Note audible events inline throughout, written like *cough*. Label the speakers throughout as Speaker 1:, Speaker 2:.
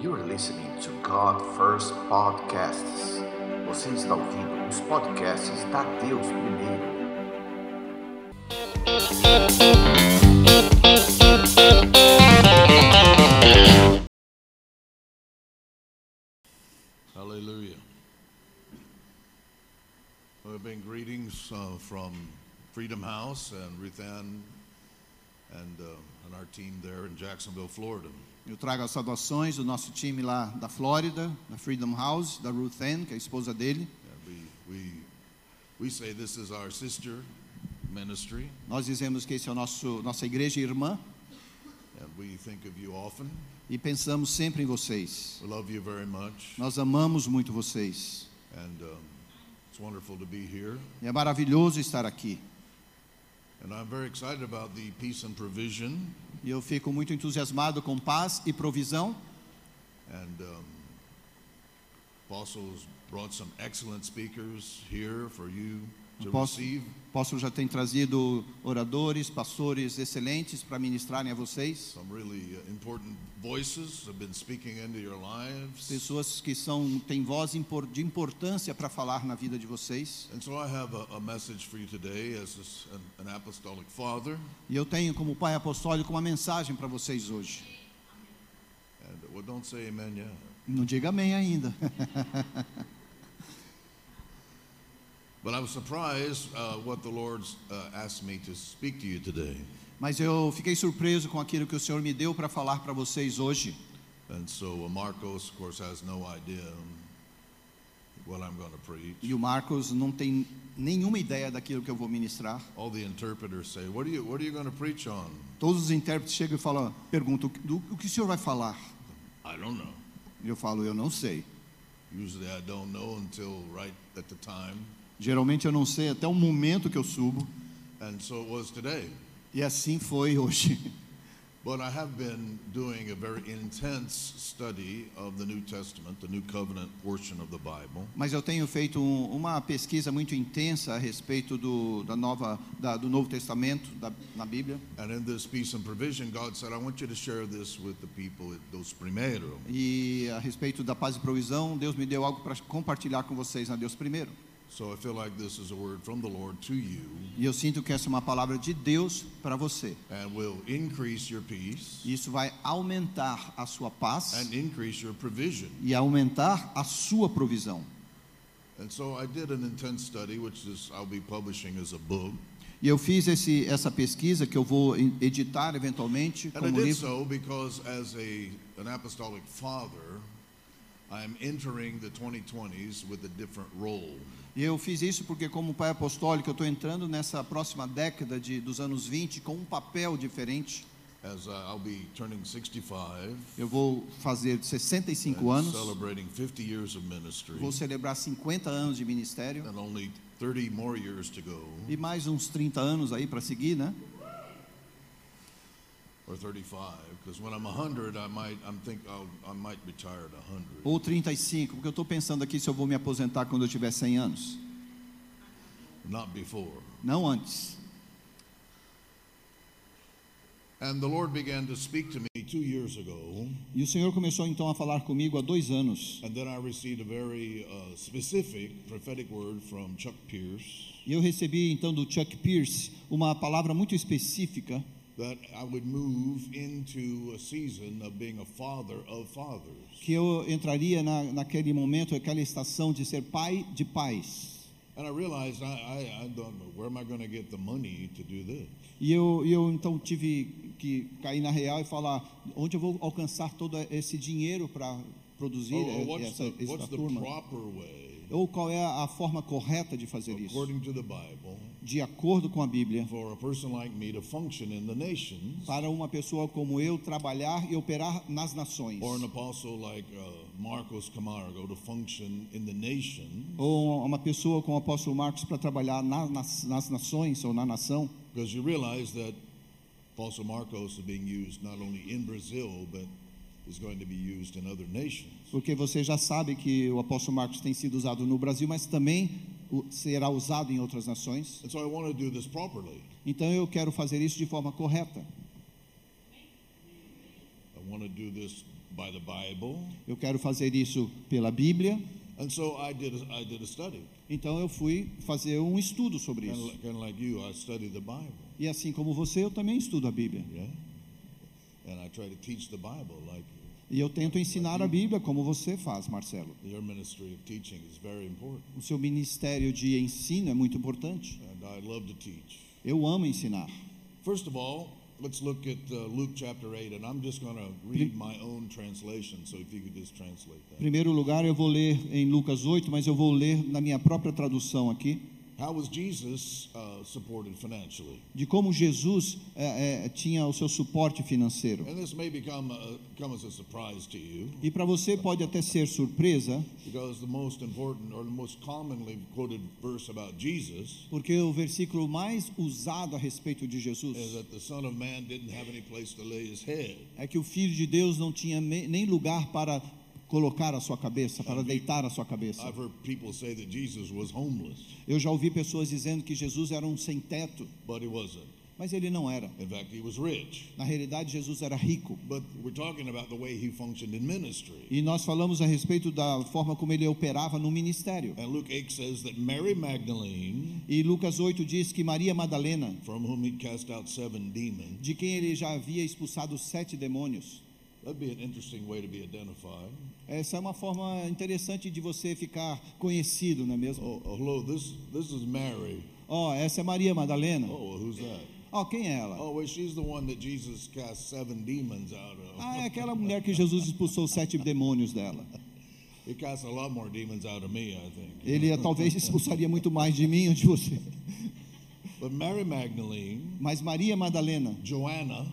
Speaker 1: You are listening to God First Podcasts. Você está ouvindo os podcasts da Deus Primeiro.
Speaker 2: Hallelujah. Well, have been greetings uh, from Freedom House and Ruth Ann and, uh, and our team there in Jacksonville, Florida.
Speaker 3: Eu trago as saudações do nosso time lá da Flórida, da Freedom House, da Ruth Ann, que é a esposa dele.
Speaker 2: And we, we, we say this is our sister ministry,
Speaker 3: Nós dizemos que esse é o nosso nossa igreja irmã
Speaker 2: and we think of you often.
Speaker 3: e pensamos sempre em vocês.
Speaker 2: We love you very much,
Speaker 3: Nós amamos muito vocês.
Speaker 2: and um, it's wonderful to be here.
Speaker 3: E é maravilhoso estar aqui.
Speaker 2: And I'm very excited about the peace and provision.
Speaker 3: E eu fico muito entusiasmado com paz e provisão.
Speaker 2: And um, apostles brought some excellent speakers here for you receive.
Speaker 3: Apóstolo já tem trazido oradores, pastores excelentes para ministrarem a vocês.
Speaker 2: Some really uh, important voices have been speaking into your lives.
Speaker 3: Pessoas que são têm voz de importância para falar na vida de vocês.
Speaker 2: And so I have a, a message for you today as an, an apostolic father.
Speaker 3: E eu tenho como pai apostólico uma mensagem para vocês hoje.
Speaker 2: And well, don't say amen yet.
Speaker 3: Não diga amém ainda. *laughs*
Speaker 2: But I was surprised uh, what the Lord uh, asked me to speak to you today.
Speaker 3: Mas eu fiquei surpreso com aquilo que o Senhor me deu para falar para vocês hoje.
Speaker 2: And so uh, Marcos, of course, has no idea what I'm going to preach.
Speaker 3: E o Marcos não tem nenhuma ideia daquilo que eu vou ministrar.
Speaker 2: All the interpreters say, "What are you? What are you going to preach on?"
Speaker 3: Todos os intérpretes chegam e falam, perguntam, o que o Senhor vai falar?
Speaker 2: I don't know.
Speaker 3: Eu falo, eu não sei.
Speaker 2: Usually, I don't know until right at the time.
Speaker 3: Geralmente eu não sei até o momento que eu subo.
Speaker 2: And so it was today.
Speaker 3: E assim foi hoje. *laughs*
Speaker 2: But I have been doing a very intense study of the New Testament, the New Covenant portion of the Bible.
Speaker 3: Mas eu tenho feito um- uma pesquisa muito intensa a respeito do, da nova, da- do Novo Testamento da, na Bíblia.
Speaker 2: And in this peace and provision, God said, I want you to share this with the people Dos Primero.
Speaker 3: E a respeito da paz e provisão, Deus me deu algo para compartilhar com vocês na Deus primeiro.
Speaker 2: So I feel like this is a word from the Lord to you
Speaker 3: E eu sinto que essa é uma palavra de Deus para você.
Speaker 2: and will increase your peace
Speaker 3: isso vai aumentar a sua paz
Speaker 2: and increase your provision.
Speaker 3: e aumentar a sua provisão.
Speaker 2: And so I did an intense study, which is I'll be publishing as a book.
Speaker 3: E eu fiz esse, essa pesquisa que eu vou editar eventualmente
Speaker 2: And I
Speaker 3: como
Speaker 2: did
Speaker 3: livro.
Speaker 2: so because as a, an apostolic father, I'm entering the 2020s with a different role.
Speaker 3: E eu fiz isso porque, como pai apostólico, eu estou entrando nessa próxima década de, dos anos 20 com um papel diferente.
Speaker 2: As uh, I'll be turning 65
Speaker 3: Eu vou fazer 65
Speaker 2: and
Speaker 3: anos,
Speaker 2: celebrating 50 years of ministry.
Speaker 3: Vou celebrar 50 anos de ministério.
Speaker 2: And only 30 more years to go,
Speaker 3: e mais uns 30 anos aí para seguir, né?
Speaker 2: or 35. Because when I'm 100, I might I'm think I'll, I might retire at 100.
Speaker 3: Ou 35, porque eu estou pensando aqui se eu vou me aposentar quando eu tiver 100 anos.
Speaker 2: Not before.
Speaker 3: Não antes.
Speaker 2: And the Lord began to speak to me two years ago,
Speaker 3: E o Senhor começou então a falar comigo há dois anos.
Speaker 2: and then I received a very uh, specific prophetic word from Chuck Pierce
Speaker 3: E eu recebi então do Chuck Pierce uma palavra muito específica
Speaker 2: that I would move into a season of being a father of fathers.
Speaker 3: que eu entraria na, naquele momento, aquela estação de ser pai de pais.
Speaker 2: And I realized I, I, I don't know where am I going to get the money to do this.
Speaker 3: E eu, eu então tive que cair na real e falar onde eu vou alcançar todo esse dinheiro para produzir
Speaker 2: what's
Speaker 3: essa, essa
Speaker 2: the
Speaker 3: turma. Ou qual é a forma correta de fazer isso,
Speaker 2: according to the Bible,
Speaker 3: de acordo com a Bíblia, para uma pessoa como eu trabalhar e operar nas nações.
Speaker 2: uh?
Speaker 3: Ou uma pessoa como o apóstolo Marcos para trabalhar na- nas, nas nações ou na nação.
Speaker 2: Because you realize that Apostle Marcos is being used not only in Brazil, but is going to be used in other nations.
Speaker 3: Porque você já sabe que o apóstolo Marcos tem sido usado no Brasil, mas também será usado em outras nações.
Speaker 2: And so I want to do this properly.
Speaker 3: Então eu quero fazer isso de forma correta.
Speaker 2: I want to do this by the Bible.
Speaker 3: Eu quero fazer isso pela Bíblia.
Speaker 2: And so I did a, I did a study.
Speaker 3: Então eu fui fazer um estudo sobre
Speaker 2: Kind
Speaker 3: isso.
Speaker 2: of, kind of like you, I studied the Bible.
Speaker 3: E assim como você, eu também estudo a Bíblia.
Speaker 2: Yeah? And I try to teach the Bible like
Speaker 3: E eu tento ensinar a Bíblia como você faz, Marcelo.
Speaker 2: your ministry of teaching is very important.
Speaker 3: O seu ministério de ensino é muito importante.
Speaker 2: And I love to teach.
Speaker 3: Eu amo ensinar.
Speaker 2: First of all, let's look at uh, Luke chapter 8, and I'm just going to read my own translation, so if you could just translate that.
Speaker 3: primeiro lugar, eu vou ler em Lucas 8, mas eu vou ler na minha própria tradução aqui,
Speaker 2: How was Jesus uh, supported financially?
Speaker 3: de como Jesus é, é, tinha o seu suporte financeiro.
Speaker 2: And this may become a, come as a surprise to you,
Speaker 3: E para você pode até ser surpresa,
Speaker 2: because the most important or the most commonly quoted verse about Jesus
Speaker 3: porque o versículo mais usado a respeito de Jesus
Speaker 2: is that the Son of Man didn't have any place to lay his head.
Speaker 3: é que o Filho de Deus não tinha nem lugar para colocar a sua cabeça, para deitar a sua cabeça. Eu já ouvi pessoas dizendo que Jesus era um sem teto, mas ele não era.
Speaker 2: In fact, he was rich.
Speaker 3: Na realidade, Jesus era rico.
Speaker 2: But we're talking about the way he functioned in ministry.
Speaker 3: E nós falamos a respeito da forma como ele operava no ministério.
Speaker 2: And Luke 8 says that Mary Magdalene,
Speaker 3: E Lucas 8 diz que Maria Madalena, de quem ele já havia expulsado sete demônios,
Speaker 2: that'd be an interesting way to be identified.
Speaker 3: essa é uma forma interessante de você ficar conhecido, não é mesmo?
Speaker 2: Oh, oh, hello, this this is Mary.
Speaker 3: Ó, essa é Maria Madalena.
Speaker 2: Oh, who's that?
Speaker 3: Ó, quem é ela?
Speaker 2: Oh, well, she's the one that Jesus cast seven demons out of.
Speaker 3: Ah, é aquela mulher que Jesus expulsou sete demônios dela.
Speaker 2: He cast a lot more demons out of me, I think.
Speaker 3: Ele talvez expulsaria muito mais de mim ou de você.
Speaker 2: But Mary Magdalene,
Speaker 3: Mas Maria Madalena
Speaker 2: Joanna,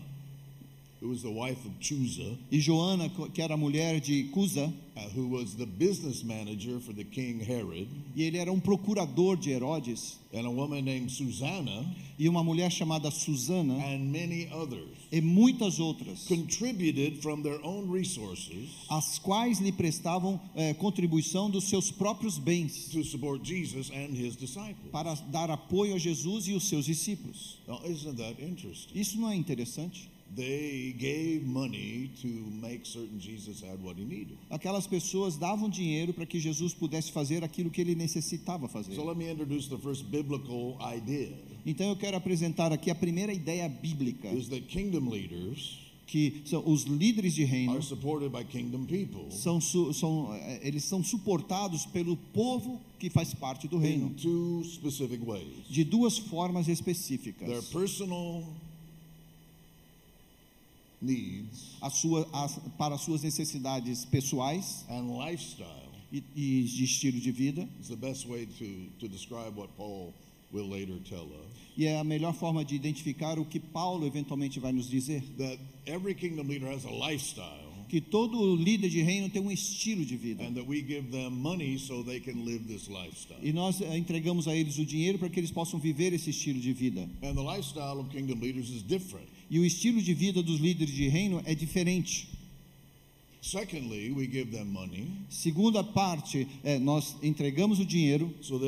Speaker 2: who was the wife of Chusa,
Speaker 3: e Joana, que era mulher de Cusa,
Speaker 2: uh, who was the business manager for the king Herod,
Speaker 3: e ele era um procurador de Herodes,
Speaker 2: and a woman named Susanna,
Speaker 3: e uma mulher chamada Susana,
Speaker 2: and many others,
Speaker 3: e muitas outras,
Speaker 2: contributed from their own resources
Speaker 3: as quais lhe prestavam eh, contribuição dos seus próprios bens
Speaker 2: to support Jesus and his disciples.
Speaker 3: para dar apoio a Jesus e os seus discípulos.
Speaker 2: Now, isn't that interesting?
Speaker 3: Isso não é interessante?
Speaker 2: They gave money to make certain Jesus had what he needed.
Speaker 3: Aquelas pessoas davam dinheiro para que Jesus pudesse fazer aquilo que ele necessitava fazer.
Speaker 2: So let me introduce the first biblical idea
Speaker 3: Então eu quero apresentar aqui a primeira ideia bíblica,
Speaker 2: is that kingdom leaders
Speaker 3: que são os líderes de reino
Speaker 2: are supported by kingdom people
Speaker 3: são, são, eh, eles são suportados pelo povo que faz parte do reino
Speaker 2: in two specific ways.
Speaker 3: de duas formas específicas.
Speaker 2: Needs
Speaker 3: A sua, as- para as suas necessidades pessoais
Speaker 2: and lifestyle
Speaker 3: e, e de estilo de vida.
Speaker 2: is the best way to, to describe what Paul will later tell us.
Speaker 3: E é a melhor forma de identificar o que Paulo eventualmente vai nos dizer.
Speaker 2: That every kingdom leader has a lifestyle
Speaker 3: Que todo líder de reino tem um estilo de vida.
Speaker 2: and that we give them money so they can live this lifestyle.
Speaker 3: E nós eh, entregamos a eles o dinheiro para que eles possam viver esse estilo de vida.
Speaker 2: And the lifestyle of kingdom leaders is different.
Speaker 3: E o estilo de vida dos líderes de reino é diferente.
Speaker 2: Secondly, we give them money
Speaker 3: Segunda parte, é, nós entregamos o dinheiro
Speaker 2: so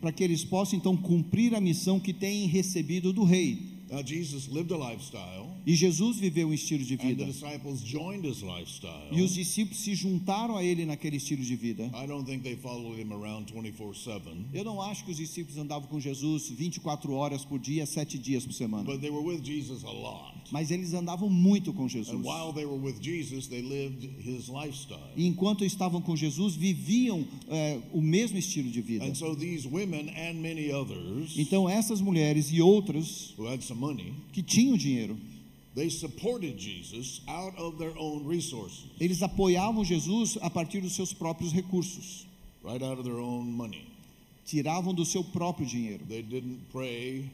Speaker 3: para que eles possam então cumprir a missão que têm recebido do rei.
Speaker 2: Now, Jesus lived a lifestyle,
Speaker 3: E Jesus viveu um estilo de
Speaker 2: and the
Speaker 3: vida.
Speaker 2: disciples joined his lifestyle.
Speaker 3: E os discípulos se juntaram a ele naquele estilo de vida.
Speaker 2: I don't think they followed him around 24 7,
Speaker 3: Eu não acho que os discípulos andavam com Jesus 24 horas por dia, sete dias por semana. Mas eles andavam muito com Jesus.
Speaker 2: And while they were with Jesus, they lived his lifestyle.
Speaker 3: E enquanto estavam com Jesus, viviam é, o mesmo estilo de vida.
Speaker 2: And so these women and many others
Speaker 3: Então essas mulheres e outras
Speaker 2: who had some money,
Speaker 3: que tinham dinheiro,
Speaker 2: they supported Jesus out of their own resources,
Speaker 3: eles apoiavam Jesus a partir dos seus próprios recursos,
Speaker 2: right out of their own money.
Speaker 3: tiravam do seu próprio dinheiro.
Speaker 2: They didn't pray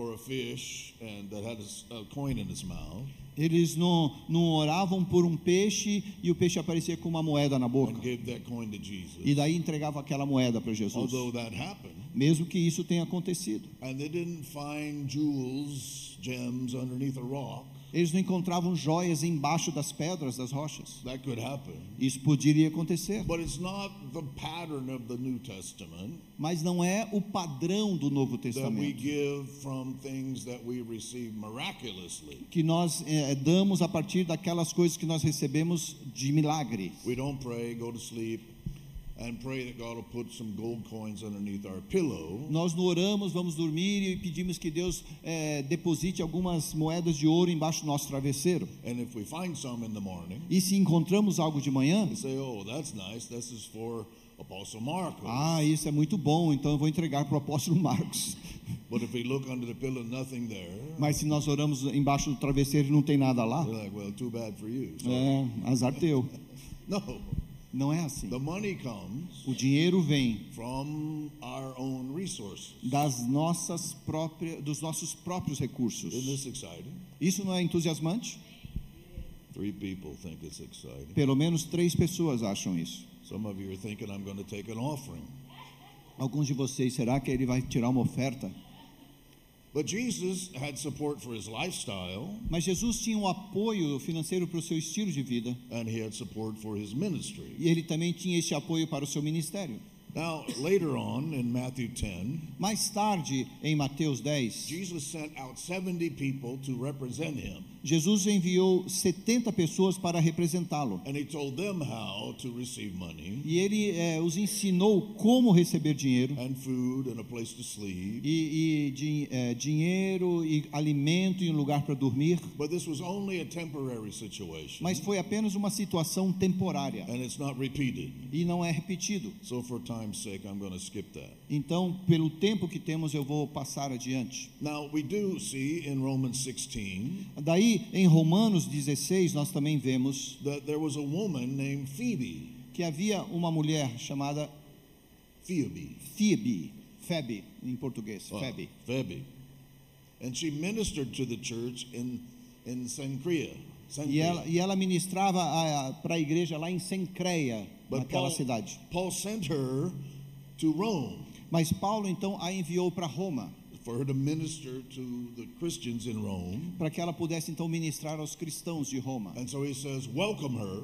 Speaker 2: for a fish and that had a a, coin in its mouth
Speaker 3: Eles não, não oravam por um peixe e o peixe aparecia com uma moeda na boca.
Speaker 2: and gave that coin to Jesus.
Speaker 3: E daí entregava aquela moeda para Jesus.
Speaker 2: Although that happened,
Speaker 3: Mesmo que isso tenha acontecido.
Speaker 2: and they didn't find jewels, gems underneath a rock.
Speaker 3: Eles não encontravam joias embaixo das pedras, das rochas.
Speaker 2: That could happen.
Speaker 3: Isso poderia acontecer,
Speaker 2: But it's not the pattern of the New Testament
Speaker 3: mas não é o padrão do Novo
Speaker 2: that we
Speaker 3: Testamento
Speaker 2: give from things that we receive miraculously.
Speaker 3: que nós eh, damos a partir daquelas coisas que nós recebemos de milagre.
Speaker 2: We don't pray, go to sleep,
Speaker 3: Nós não oramos, vamos dormir e pedimos que Deus eh, deposite algumas moedas de ouro embaixo do nosso travesseiro.
Speaker 2: And if we find some in the morning,
Speaker 3: E se encontramos algo de manhã,
Speaker 2: we say, oh, that's nice. This is for Apostle Marcos.
Speaker 3: ah, isso é muito bom, então eu vou entregar para o apóstolo *laughs* Marcos.
Speaker 2: But if we look under the pillow, nothing there,
Speaker 3: Mas se nós oramos embaixo do travesseiro e não tem nada lá,
Speaker 2: like, well, too bad for you. So,
Speaker 3: é azar teu. *laughs*
Speaker 2: no,
Speaker 3: Não é assim.
Speaker 2: the money comes
Speaker 3: O dinheiro vem
Speaker 2: from our own resources.
Speaker 3: das nossas próprias, dos nossos próprios recursos. Isso não é entusiasmante?
Speaker 2: Three people think it's exciting.
Speaker 3: Pelo menos três pessoas acham isso.
Speaker 2: Some of you are thinking I'm going to take an offering.
Speaker 3: Alguns de vocês, será que ele vai tirar uma oferta?
Speaker 2: But Jesus had support for his lifestyle
Speaker 3: Mas Jesus tinha um apoio financeiro para o seu estilo de vida
Speaker 2: and he had support for his ministry.
Speaker 3: e ele também tinha esse apoio para o seu ministério.
Speaker 2: Now, later on in Matthew 10,
Speaker 3: Mais tarde, em Mateus 10,
Speaker 2: Jesus sent out 70 people to represent him.
Speaker 3: Jesus enviou 70 pessoas para representá-lo.
Speaker 2: And he told them how to receive money
Speaker 3: E ele eh, os ensinou como receber dinheiro,
Speaker 2: and food and a place to sleep.
Speaker 3: e, e din- eh, dinheiro, e alimento e um lugar para dormir.
Speaker 2: But this was only a temporary situation.
Speaker 3: Mas foi apenas uma situação temporária
Speaker 2: And it's not repeated.
Speaker 3: e não é repetido.
Speaker 2: So, for time's sake, I'm going to skip that.
Speaker 3: Então, pelo tempo que temos, eu vou passar adiante.
Speaker 2: Now, we do see in Romans 16
Speaker 3: Daí, em Romanos 16, nós também vemos
Speaker 2: that there was a woman named Phoebe.
Speaker 3: que havia uma mulher chamada
Speaker 2: Phoebe.
Speaker 3: Phoebe, Febe em português,
Speaker 2: Oh,
Speaker 3: Febe.
Speaker 2: Phoebe. And she ministered to the church in, in Cenchrea.
Speaker 3: E ela, e ela ministrava para a igreja lá em Sencreia,
Speaker 2: But
Speaker 3: naquela
Speaker 2: Paul,
Speaker 3: cidade.
Speaker 2: Paul sent her to Rome
Speaker 3: Mas Paulo então a enviou para Roma,
Speaker 2: for her to minister to the Christians in Rome.
Speaker 3: para que ela pudesse então ministrar aos cristãos de Roma.
Speaker 2: And so he says, Welcome her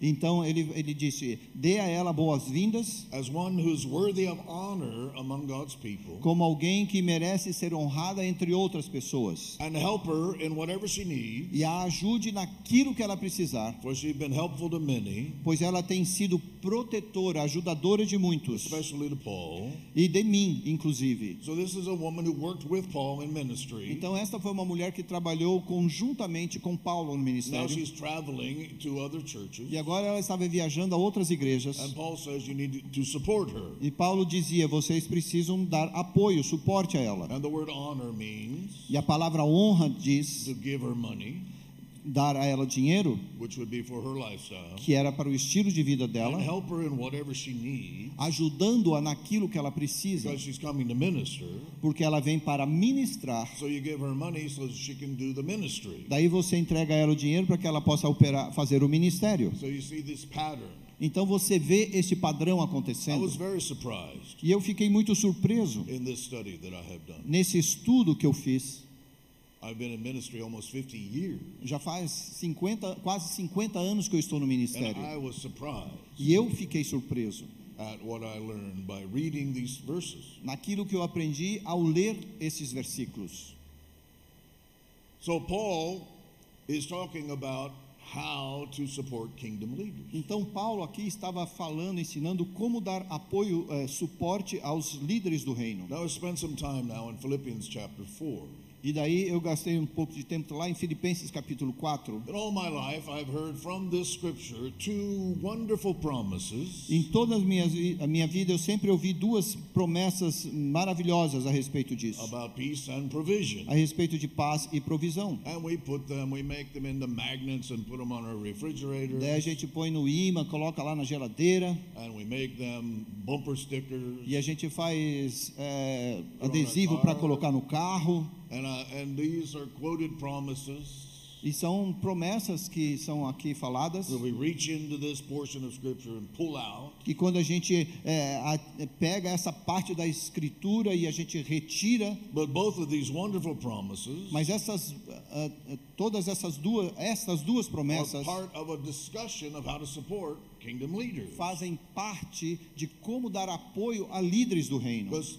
Speaker 3: Então ele, ele disse: dê a ela boas-vindas
Speaker 2: as one who's worthy of honor among God's people,
Speaker 3: como alguém que merece ser honrada entre outras pessoas.
Speaker 2: and help her in whatever she needs,
Speaker 3: E a ajude naquilo que ela precisar,
Speaker 2: many,
Speaker 3: pois ela tem sido protetora, ajudadora de muitos,
Speaker 2: Paul.
Speaker 3: e de mim, inclusive.
Speaker 2: So this is a woman who worked with Paul in ministry.
Speaker 3: Então, esta foi uma mulher que trabalhou conjuntamente com Paulo no
Speaker 2: Now
Speaker 3: ministério.
Speaker 2: she's traveling to other churches,
Speaker 3: E agora ela estava viajando a outras igrejas.
Speaker 2: and Paul says you need to support her.
Speaker 3: E Paulo dizia: vocês precisam dar apoio, suporte a ela.
Speaker 2: And the word honor means
Speaker 3: E a palavra honra diz dar a ela dinheiro,
Speaker 2: which would be for her lifestyle,
Speaker 3: que era para o estilo de vida dela, ajudando-a naquilo que ela precisa,
Speaker 2: because she's coming to minister.
Speaker 3: porque ela vem para ministrar.
Speaker 2: So you give her money so that she can do the ministry.
Speaker 3: Daí você entrega a ela o dinheiro para que ela possa operar, fazer o ministério.
Speaker 2: So.
Speaker 3: Então você vê esse padrão acontecendo. E eu fiquei muito surpreso
Speaker 2: in this study that I have done.
Speaker 3: nesse estudo que eu fiz.
Speaker 2: I've been in ministry almost 50 years,
Speaker 3: Já faz 50, quase 50 anos que eu estou no
Speaker 2: and
Speaker 3: ministério.
Speaker 2: I was surprised
Speaker 3: E eu fiquei surpreso
Speaker 2: at what I learned by reading these verses.
Speaker 3: naquilo que eu aprendi ao ler esses versículos.
Speaker 2: So Paul is talking about how to support kingdom leaders.
Speaker 3: Então Paulo aqui estava falando, ensinando como dar apoio, eh, suporte aos líderes do reino.
Speaker 2: Now I spent some time now in Philippians chapter 4.
Speaker 3: E daí eu gastei um pouco de tempo lá em Filipenses capítulo 4.
Speaker 2: In all my life, I've heard from this scripture two wonderful promises
Speaker 3: Em toda a minha, a minha vida eu sempre ouvi duas promessas maravilhosas a respeito disso.
Speaker 2: about peace and provision.
Speaker 3: A respeito de paz e provisão.
Speaker 2: And we put them, we make them into magnets and put them on our refrigerator.
Speaker 3: Daí a gente põe no imã, coloca lá na geladeira
Speaker 2: And we make them bumper stickers.
Speaker 3: e a gente faz é, adesivo para
Speaker 2: car.
Speaker 3: colocar no carro.
Speaker 2: And, uh, and these are quoted promises
Speaker 3: E são promessas que são aqui faladas,
Speaker 2: So we reach into this portion of Scripture and pull out.
Speaker 3: que quando a gente é, a- pega essa parte da escritura e a gente retira,
Speaker 2: But both of these wonderful promises
Speaker 3: mas essas, ah, todas essas duas, essas duas promessas
Speaker 2: part of a discussion of how to support kingdom leaders.
Speaker 3: fazem parte de como dar apoio a líderes do reino.
Speaker 2: Because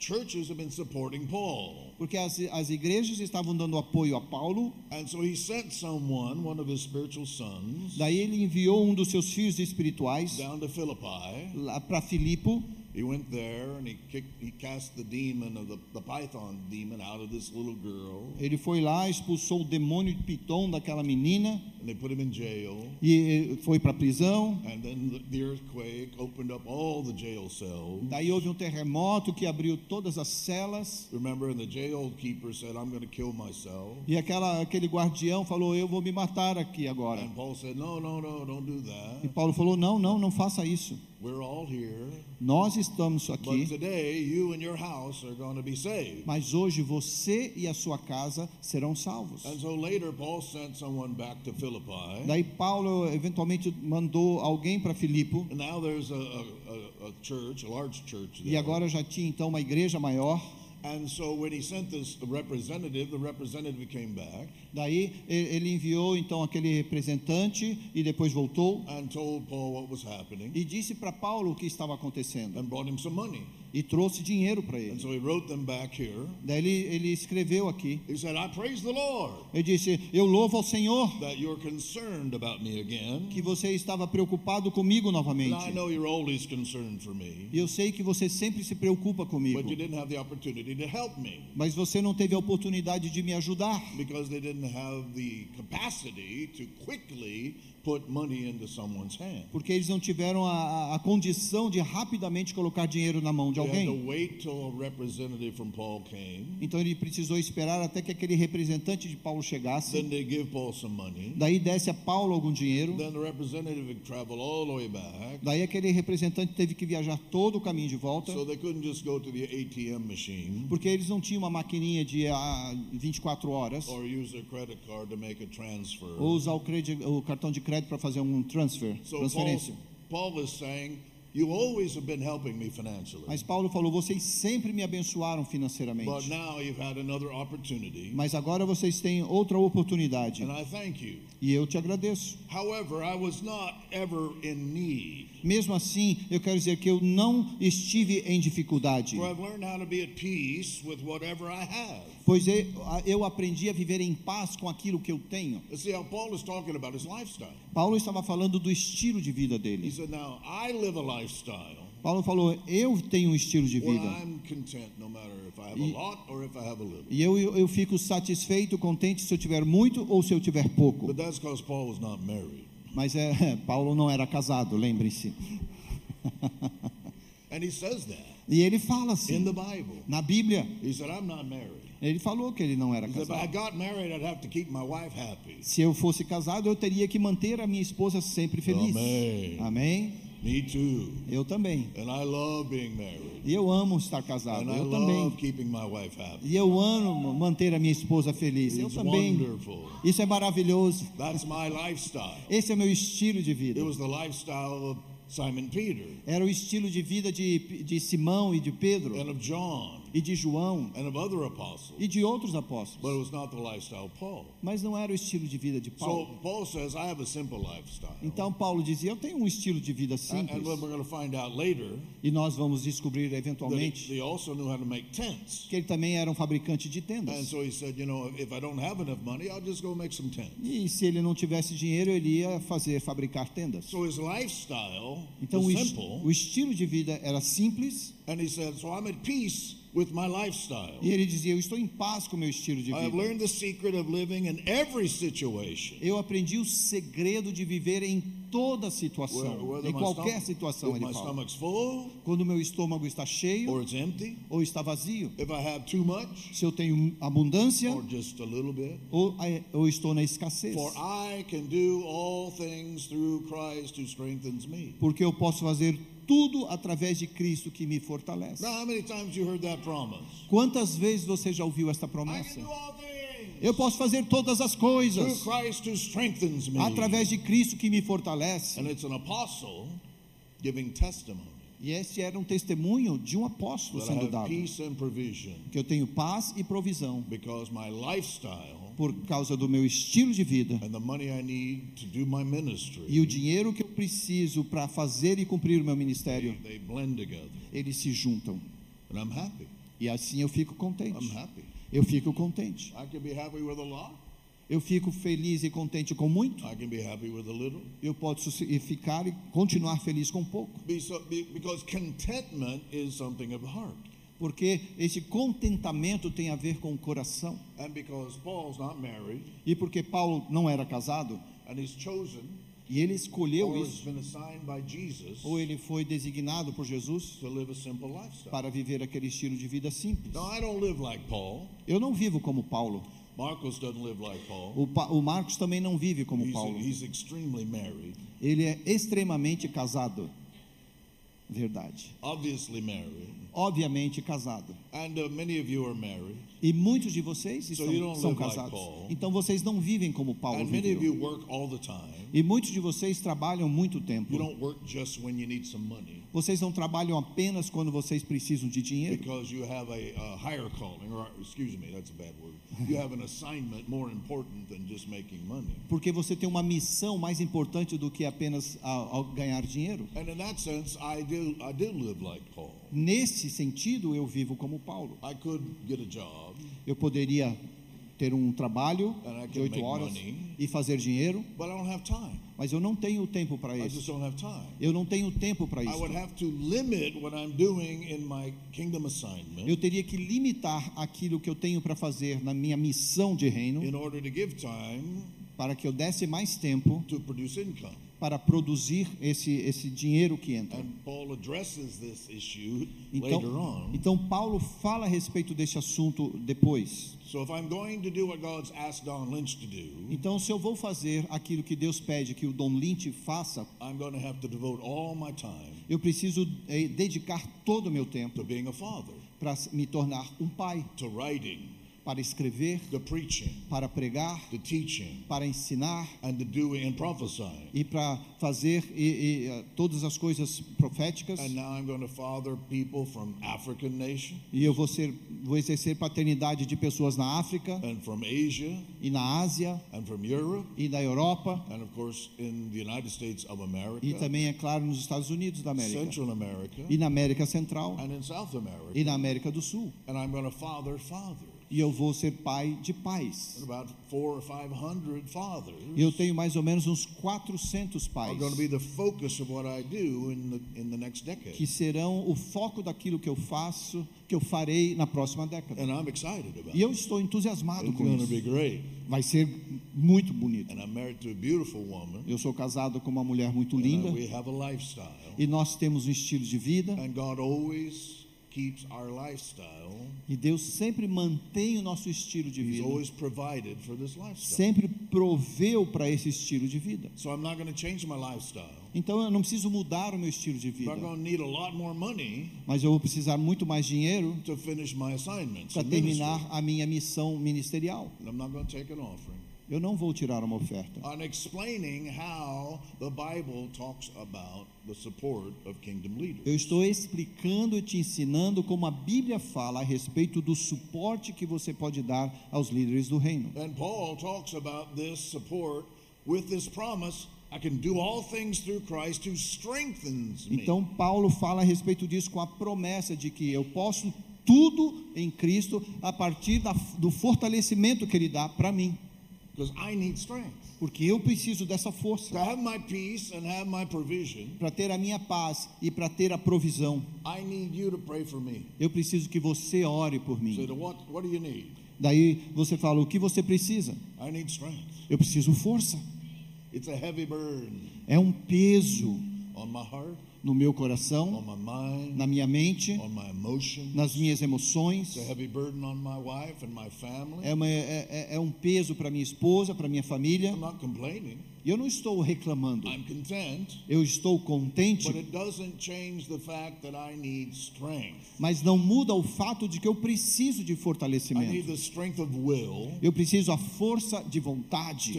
Speaker 2: churches have been supporting Paul.
Speaker 3: Porque as, as igrejas estavam dando apoio a Paulo,
Speaker 2: And so he sent someone, one of his spiritual sons,
Speaker 3: daí ele enviou um dos seus filhos espirituais
Speaker 2: down to Philippi.
Speaker 3: lá para Filipo.
Speaker 2: He went there and he kicked, he cast the demon of the, the python demon out of this little girl,
Speaker 3: Ele foi lá, expulsou o demônio de Pitom daquela menina
Speaker 2: and they put him in jail.
Speaker 3: e foi para a prisão.
Speaker 2: And then the, the earthquake opened up all the jail cells.
Speaker 3: Daí houve um terremoto que abriu todas as celas
Speaker 2: Remember, and the jail keeper said, "I'm going to kill myself."
Speaker 3: e aquela, aquele guardião falou: Eu vou me matar aqui agora.
Speaker 2: And Paul said, "No, no, no, don't do
Speaker 3: E
Speaker 2: that.
Speaker 3: Paulo falou: Não, não, não faça isso.
Speaker 2: We're all here,
Speaker 3: Nós estamos
Speaker 2: but
Speaker 3: aqui,
Speaker 2: today you and your house are going to be saved."
Speaker 3: mas hoje você e a sua casa serão salvos.
Speaker 2: And so later, Paul sent someone back to Philippi.
Speaker 3: Daí Paulo eventualmente mandou alguém para Filipo
Speaker 2: And now there's a, a, a, church, a large church
Speaker 3: e
Speaker 2: there.
Speaker 3: agora já tinha então uma igreja maior.
Speaker 2: And so when he sent this representative, the representative came back
Speaker 3: Daí ele enviou então aquele representante e depois voltou
Speaker 2: and told Paul what was happening
Speaker 3: e disse para Paulo o que estava acontecendo
Speaker 2: and brought him some money.
Speaker 3: e trouxe dinheiro para
Speaker 2: And
Speaker 3: ele.
Speaker 2: so he wrote them back here.
Speaker 3: Daí ele, ele escreveu aqui.
Speaker 2: He said, I praise the Lord
Speaker 3: Ele disse: Eu louvo ao Senhor
Speaker 2: that you're concerned about me again.
Speaker 3: que você estava preocupado comigo
Speaker 2: And
Speaker 3: novamente.
Speaker 2: I know you're always concerned for me,
Speaker 3: E eu sei que você sempre se preocupa comigo,
Speaker 2: but you didn't have the opportunity to help me
Speaker 3: mas você não teve a oportunidade de me ajudar,
Speaker 2: because they didn't have the capacity to quickly put money into someone's hand.
Speaker 3: porque eles não tiveram a, a- condição de rapidamente colocar dinheiro na mão de
Speaker 2: They had to
Speaker 3: alguém.
Speaker 2: wait till a representative from Paul came.
Speaker 3: Então ele precisou esperar até que aquele representante de Paulo chegasse.
Speaker 2: Then they give Paul some money.
Speaker 3: Daí desse a Paulo algum dinheiro.
Speaker 2: Then the representative would travel all the way back.
Speaker 3: Daí aquele representante teve que viajar todo o caminho de volta,
Speaker 2: So they couldn't just go to the ATM machine
Speaker 3: porque eles não tinham uma maquininha de ah, 24 horas
Speaker 2: or use their credit card to make a transfer.
Speaker 3: ou usar o cartão de crédito para fazer um transfer,
Speaker 2: So Paul,
Speaker 3: transferência.
Speaker 2: Paul is saying, You always have been helping me financially.
Speaker 3: Mas Paulo falou: vocês sempre me abençoaram
Speaker 2: But
Speaker 3: financeiramente,
Speaker 2: now you've had another opportunity,
Speaker 3: mas agora vocês têm outra oportunidade
Speaker 2: and I thank you.
Speaker 3: e eu te agradeço.
Speaker 2: However, I was not ever in need.
Speaker 3: Mesmo assim, eu quero dizer que eu não estive em dificuldade,
Speaker 2: For I've learned how to be at peace with whatever I have.
Speaker 3: pois eu, eu aprendi a viver em paz com aquilo que eu tenho. Paulo estava falando do estilo de vida dele. Paulo falou: eu tenho um estilo de vida. E- eu, eu, eu fico satisfeito, contente se eu tiver muito ou se eu tiver pouco.
Speaker 2: But that's because Paul was not married.
Speaker 3: Mas é, *laughs* Paulo não era casado, lembre-se. *laughs*
Speaker 2: And he says that
Speaker 3: E ele fala
Speaker 2: in
Speaker 3: assim,
Speaker 2: the Bible.
Speaker 3: na Bíblia,
Speaker 2: He said, I'm not married.
Speaker 3: ele falou que ele não era casado. Se eu fosse casado, eu teria que manter a minha esposa sempre feliz.
Speaker 2: Amém.
Speaker 3: Amém?
Speaker 2: Me too.
Speaker 3: Eu também.
Speaker 2: And I love being married.
Speaker 3: E eu amo estar casado.
Speaker 2: And I
Speaker 3: Eu
Speaker 2: love
Speaker 3: também.
Speaker 2: keeping my wife happy.
Speaker 3: E eu amo manter a minha esposa feliz. Eu
Speaker 2: It's
Speaker 3: também.
Speaker 2: wonderful.
Speaker 3: Isso é maravilhoso.
Speaker 2: That's my lifestyle.
Speaker 3: Esse é meu estilo de vida.
Speaker 2: It was the lifestyle of Simon Peter
Speaker 3: Era o estilo de vida de, de Simão e de Pedro
Speaker 2: and of John
Speaker 3: e de João
Speaker 2: and of other apostles.
Speaker 3: e de outros
Speaker 2: But
Speaker 3: apóstolos.
Speaker 2: it was not the lifestyle of Paul.
Speaker 3: Mas não era o estilo de vida de
Speaker 2: So
Speaker 3: Paulo.
Speaker 2: Paul says, I have a simple lifestyle.
Speaker 3: Então Paulo dizia: Eu tenho um estilo de vida
Speaker 2: And,
Speaker 3: simples.
Speaker 2: and what we're going to find out later,
Speaker 3: E nós vamos descobrir eventualmente
Speaker 2: he also knew how to make tents.
Speaker 3: que ele também era um fabricante de
Speaker 2: And
Speaker 3: tendas.
Speaker 2: so he said, you know, if I don't have enough money, I'll just go make some tents.
Speaker 3: E se ele não tivesse dinheiro, ele ia fazer fabricar tendas.
Speaker 2: So his lifestyle
Speaker 3: Então o,
Speaker 2: was
Speaker 3: es-
Speaker 2: simple.
Speaker 3: o estilo de vida era simples
Speaker 2: And he said, so I'm at peace with my lifestyle.
Speaker 3: e ele dizia: Eu estou em paz com meu estilo de
Speaker 2: I have
Speaker 3: vida.
Speaker 2: learned the secret of living in every situation.
Speaker 3: Eu aprendi o segredo de viver em toda situação,
Speaker 2: whether
Speaker 3: em qualquer situação, ele fala.
Speaker 2: full
Speaker 3: Quando meu estômago está cheio
Speaker 2: empty,
Speaker 3: ou está vazio,
Speaker 2: much
Speaker 3: se eu tenho abundância
Speaker 2: or just a little bit.
Speaker 3: ou, ou estou na escassez. Porque eu posso fazer tudo através de Cristo que me fortalece. Quantas vezes você já ouviu esta promessa? Eu posso fazer todas as coisas através de Cristo que me fortalece. E esse era um testemunho de um apóstolo sendo dado. Que eu tenho paz e provisão
Speaker 2: because my lifestyle
Speaker 3: por causa do meu estilo de vida
Speaker 2: and the money I need to do my ministry
Speaker 3: e o dinheiro que eu preciso para fazer e cumprir o meu ministério, eles se juntam.
Speaker 2: And I'm happy.
Speaker 3: E assim eu fico
Speaker 2: I'm
Speaker 3: contente.
Speaker 2: happy.
Speaker 3: Eu fico contente.
Speaker 2: I can be happy with a lot.
Speaker 3: Eu fico feliz e contente com muito.
Speaker 2: I can be happy with a little.
Speaker 3: Eu posso ficar e continuar feliz com pouco.
Speaker 2: Because contentment is something of the heart.
Speaker 3: Porque esse contentamento tem a ver com o coração.
Speaker 2: And because Paul's not married
Speaker 3: E porque Paulo não era casado,
Speaker 2: and he's chosen
Speaker 3: e ele escolheu isso,
Speaker 2: Jesus
Speaker 3: ou ele foi designado por Jesus para viver aquele estilo de vida simples.
Speaker 2: Now, I don't live like Paul.
Speaker 3: Eu não vivo como Paulo.
Speaker 2: Marcos doesn't live like Paul.
Speaker 3: O, Pa- o Marcos também não vive como
Speaker 2: He's,
Speaker 3: Paulo.
Speaker 2: he's extremely married,
Speaker 3: Ele é extremamente casado. Verdade.
Speaker 2: obviously married.
Speaker 3: Obviamente casado.
Speaker 2: And uh, many of you are married.
Speaker 3: E muitos de vocês
Speaker 2: So
Speaker 3: estão,
Speaker 2: you
Speaker 3: são
Speaker 2: like
Speaker 3: casados.
Speaker 2: Paul.
Speaker 3: Então vocês não vivem como Paulo
Speaker 2: And many of
Speaker 3: viveu.
Speaker 2: you work all the time.
Speaker 3: E muitos de vocês trabalham muito
Speaker 2: You
Speaker 3: tempo.
Speaker 2: don't work just when you need some money
Speaker 3: Vocês não trabalham apenas quando vocês precisam de dinheiro.
Speaker 2: because you have a, a higher calling, or excuse me, that's a bad word. You have an assignment more important than just making money.
Speaker 3: Porque você tem uma missão mais importante do que apenas a- ganhar dinheiro.
Speaker 2: And in that sense, I do, I do live like Paul.
Speaker 3: Nesse sentido, eu vivo como Paulo.
Speaker 2: I could get a job,
Speaker 3: Eu poderia ter um trabalho de oito horas
Speaker 2: money.
Speaker 3: e fazer dinheiro,
Speaker 2: but I don't have time.
Speaker 3: mas eu não tenho tempo para isso.
Speaker 2: don't have time.
Speaker 3: Eu não tenho tempo para isso. Eu teria que limitar aquilo que eu tenho para fazer na minha missão de reino
Speaker 2: in order to give time
Speaker 3: para que eu desse mais tempo
Speaker 2: to produce income.
Speaker 3: para produzir esse, esse dinheiro que entra.
Speaker 2: And Paul addresses this issue later
Speaker 3: Então,
Speaker 2: on.
Speaker 3: então Paulo fala a respeito desse assunto depois.
Speaker 2: So if I'm going to do what God's asked Don Lynch to do,
Speaker 3: Então, se eu vou fazer aquilo que Deus pede que o Dom Lynch faça,
Speaker 2: I'm going to have to devote all my time
Speaker 3: eu preciso eh, dedicar todo o meu tempo
Speaker 2: to being a father,
Speaker 3: para me tornar um pai,
Speaker 2: to writing,
Speaker 3: para escrever,
Speaker 2: to preaching,
Speaker 3: para pregar,
Speaker 2: to teaching,
Speaker 3: para ensinar
Speaker 2: and to doing and prophesying.
Speaker 3: e para fazer e- e, eh, todas as coisas proféticas.
Speaker 2: And now I'm going to father people from African
Speaker 3: E eu vou ser, vou exercer paternidade de pessoas na África
Speaker 2: and from Asia
Speaker 3: e na Ásia
Speaker 2: and from Europe
Speaker 3: e na Europa
Speaker 2: and of course in the United States of
Speaker 3: e
Speaker 2: America,
Speaker 3: também é claro nos Estados Unidos da América
Speaker 2: Central America,
Speaker 3: e na América Central
Speaker 2: and in South America.
Speaker 3: e na América do Sul.
Speaker 2: And I'm going to father fathers.
Speaker 3: E eu vou ser pai de pais. Eu tenho mais ou menos uns 400
Speaker 2: are
Speaker 3: pais que serão o foco daquilo que eu faço, que eu farei na próxima década.
Speaker 2: And I'm excited about
Speaker 3: E eu estou entusiasmado
Speaker 2: It's
Speaker 3: com isso. Vai ser muito bonito.
Speaker 2: And I'm married to a beautiful woman.
Speaker 3: Eu sou casado com uma mulher muito
Speaker 2: and, uh,
Speaker 3: linda
Speaker 2: we have a lifestyle.
Speaker 3: e nós temos um estilo de vida
Speaker 2: And God always keeps our lifestyle.
Speaker 3: e Deus sempre mantém o nosso estilo de
Speaker 2: He's
Speaker 3: vida.
Speaker 2: always provided for this lifestyle.
Speaker 3: Sempre proveu para esse estilo de vida.
Speaker 2: So I'm not going to change my lifestyle.
Speaker 3: Então eu não preciso mudar o meu estilo de vida,
Speaker 2: I'm going to need a lot more money
Speaker 3: mas eu vou precisar muito mais dinheiro
Speaker 2: to finish my assignments.
Speaker 3: para
Speaker 2: in
Speaker 3: terminar a minha missão ministerial. Eu não vou tirar uma oferta.
Speaker 2: On explaining how the Bible talks about the support of kingdom leaders.
Speaker 3: Eu estou explicando e te ensinando como a Bíblia fala a respeito do suporte que você pode dar aos líderes do reino.
Speaker 2: And Paul talks about this support with this promise I can do all things through Christ who strengthens me.
Speaker 3: Então Paulo fala a respeito disso com a promessa de que eu posso tudo em Cristo a partir da, do fortalecimento que ele dá para mim,
Speaker 2: Because I need strength.
Speaker 3: porque eu preciso dessa
Speaker 2: To
Speaker 3: força
Speaker 2: have my peace and have my provision,
Speaker 3: para ter a minha paz e para ter a provisão.
Speaker 2: I need you to pray for me.
Speaker 3: Eu preciso que você ore por mim.
Speaker 2: to what, what do you need?
Speaker 3: Daí você fala o que você precisa?
Speaker 2: I need strength.
Speaker 3: Eu preciso força.
Speaker 2: It's a heavy burden
Speaker 3: É um peso
Speaker 2: on my heart.
Speaker 3: No meu
Speaker 2: on
Speaker 3: coração,
Speaker 2: my mind,
Speaker 3: na minha mente,
Speaker 2: emotions.
Speaker 3: nas minhas emoções.
Speaker 2: It's a heavy burden on my wife and my family.
Speaker 3: É, uma- é- é- é um peso para minha esposa, para minha família.
Speaker 2: I'm not complaining.
Speaker 3: Eu não estou reclamando.
Speaker 2: I'm content,
Speaker 3: Eu estou
Speaker 2: but
Speaker 3: contente,
Speaker 2: it doesn't change the fact that I need strength.
Speaker 3: mas não muda o fato de que eu preciso de
Speaker 2: I need
Speaker 3: fortalecimento.
Speaker 2: the strength of will
Speaker 3: Eu preciso a força de vontade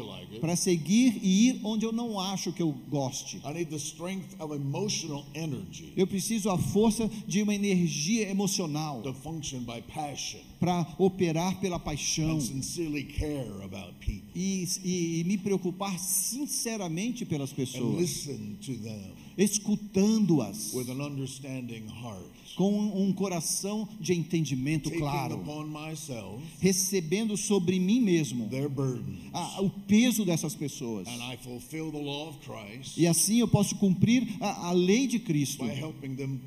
Speaker 2: like
Speaker 3: para seguir e ir onde eu não acho que eu goste.
Speaker 2: I need the strength of emotional energy
Speaker 3: Eu preciso a força de uma energia emocional para operar pela paixão.
Speaker 2: And sincerely care about people.
Speaker 3: E, e- e me preocupar sinceramente pelas pessoas, escutando-as.
Speaker 2: With an understanding heart.
Speaker 3: com um coração de entendimento claro,
Speaker 2: myself
Speaker 3: recebendo sobre mim mesmo a- o peso dessas pessoas.
Speaker 2: And I fulfill the law of Christ
Speaker 3: E assim eu posso cumprir a, a lei de Cristo,
Speaker 2: by helping them.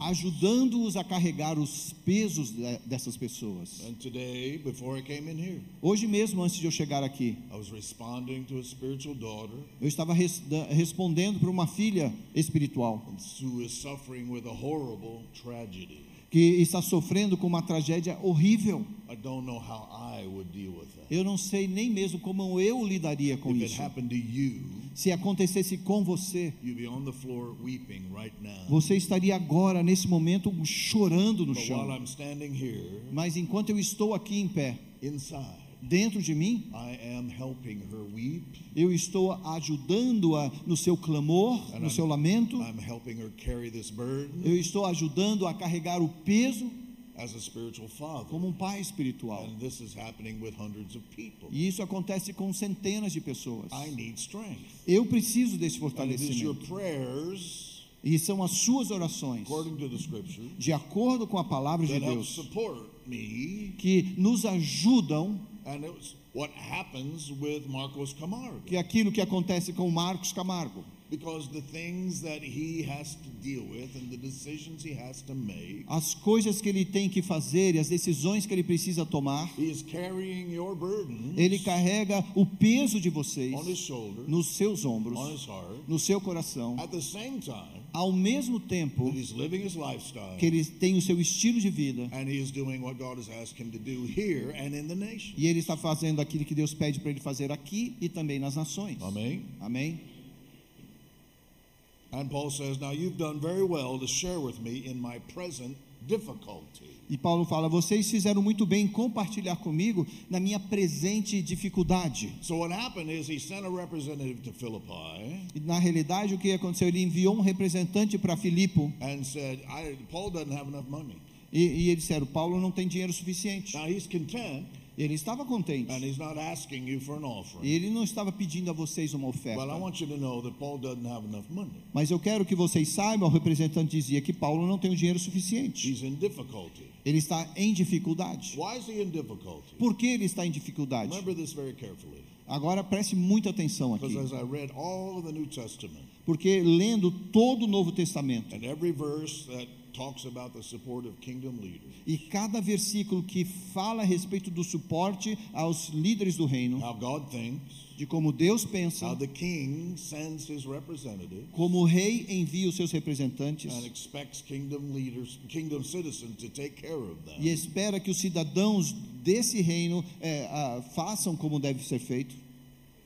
Speaker 3: Ajudando-os a carregar os pesos de- dessas pessoas.
Speaker 2: And today, before I came in here,
Speaker 3: Hoje mesmo, antes de eu chegar aqui,
Speaker 2: I was responding to a spiritual daughter
Speaker 3: eu estava res- respondendo para uma filha espiritual que está sofrendo com uma tragédia horrível.
Speaker 2: I don't know how I would deal with that.
Speaker 3: Eu não sei nem mesmo como eu lidaria com
Speaker 2: If
Speaker 3: isso. Se acontecesse com você,
Speaker 2: right
Speaker 3: você estaria agora, nesse momento, chorando no
Speaker 2: But
Speaker 3: chão.
Speaker 2: Here,
Speaker 3: Mas enquanto eu estou aqui em pé,
Speaker 2: inside,
Speaker 3: dentro de mim, eu estou ajudando-a no seu clamor, no
Speaker 2: I'm-
Speaker 3: seu lamento. Eu estou ajudando a carregar o peso
Speaker 2: as a spiritual father.
Speaker 3: como um pai espiritual.
Speaker 2: And this is happening with hundreds of people.
Speaker 3: E isso acontece com centenas de pessoas.
Speaker 2: I need strength.
Speaker 3: Eu preciso desse fortalecimento.
Speaker 2: prayers,
Speaker 3: E são as suas orações,
Speaker 2: according to the scripture,
Speaker 3: de acordo com a palavra de Deus,
Speaker 2: support me.
Speaker 3: que nos ajudam,
Speaker 2: And it's what happens with Marcos Camargo.
Speaker 3: que é aquilo que acontece com Marcos Camargo.
Speaker 2: Because the things that he has to deal with and the decisions he has to make,
Speaker 3: As coisas que ele tem que fazer e as decisões que ele precisa tomar,
Speaker 2: he is carrying your burdens
Speaker 3: ele carrega o peso de vocês
Speaker 2: on his shoulders,
Speaker 3: nos seus ombros,
Speaker 2: on his heart,
Speaker 3: no seu coração,
Speaker 2: at the same time
Speaker 3: ao mesmo tempo que ele tem o seu estilo de vida
Speaker 2: and he is doing what God has asked him to do here and in the nation.
Speaker 3: e ele está fazendo aquilo que Deus pede para ele fazer aqui e também nas nações.
Speaker 2: Amém?
Speaker 3: Amém?
Speaker 2: And Paul says, Now you've done very well to share with me in my present difficulty.
Speaker 3: E Paulo fala: vocês fizeram muito bem em compartilhar comigo na minha presente dificuldade.
Speaker 2: So what happened is he sent a representative to Philippi
Speaker 3: E, na realidade, o que aconteceu? Ele enviou um representante para Filipe
Speaker 2: and said, I, Paul doesn't have enough money.
Speaker 3: e, e eles disseram: Paulo não tem dinheiro suficiente.
Speaker 2: Now he's content
Speaker 3: Ele estava contente.
Speaker 2: and he's not asking you for an offering.
Speaker 3: E ele não estava pedindo a vocês uma
Speaker 2: Well, I
Speaker 3: oferta.
Speaker 2: want you to know that Paul doesn't have enough money.
Speaker 3: Mas eu quero que vocês saibam: o representante dizia que Paulo não tem o dinheiro suficiente.
Speaker 2: He's in difficulty.
Speaker 3: Ele está em dificuldade.
Speaker 2: Why is he in difficulty?
Speaker 3: Por que ele está em dificuldade?
Speaker 2: Remember this very carefully.
Speaker 3: Agora preste muita atenção aqui.
Speaker 2: Because as I read all of the New Testament
Speaker 3: Porque lendo todo o Novo Testamento,
Speaker 2: and every verse that talks about the support of kingdom leaders,
Speaker 3: E cada versículo que fala a respeito do suporte aos líderes do reino,
Speaker 2: how God thinks,
Speaker 3: de como Deus pensa,
Speaker 2: how the king sends his representative
Speaker 3: como o rei envia os seus representantes
Speaker 2: and expects kingdom leaders, kingdom citizens to take care of them.
Speaker 3: e espera que os cidadãos desse reino é, façam como deve ser feito.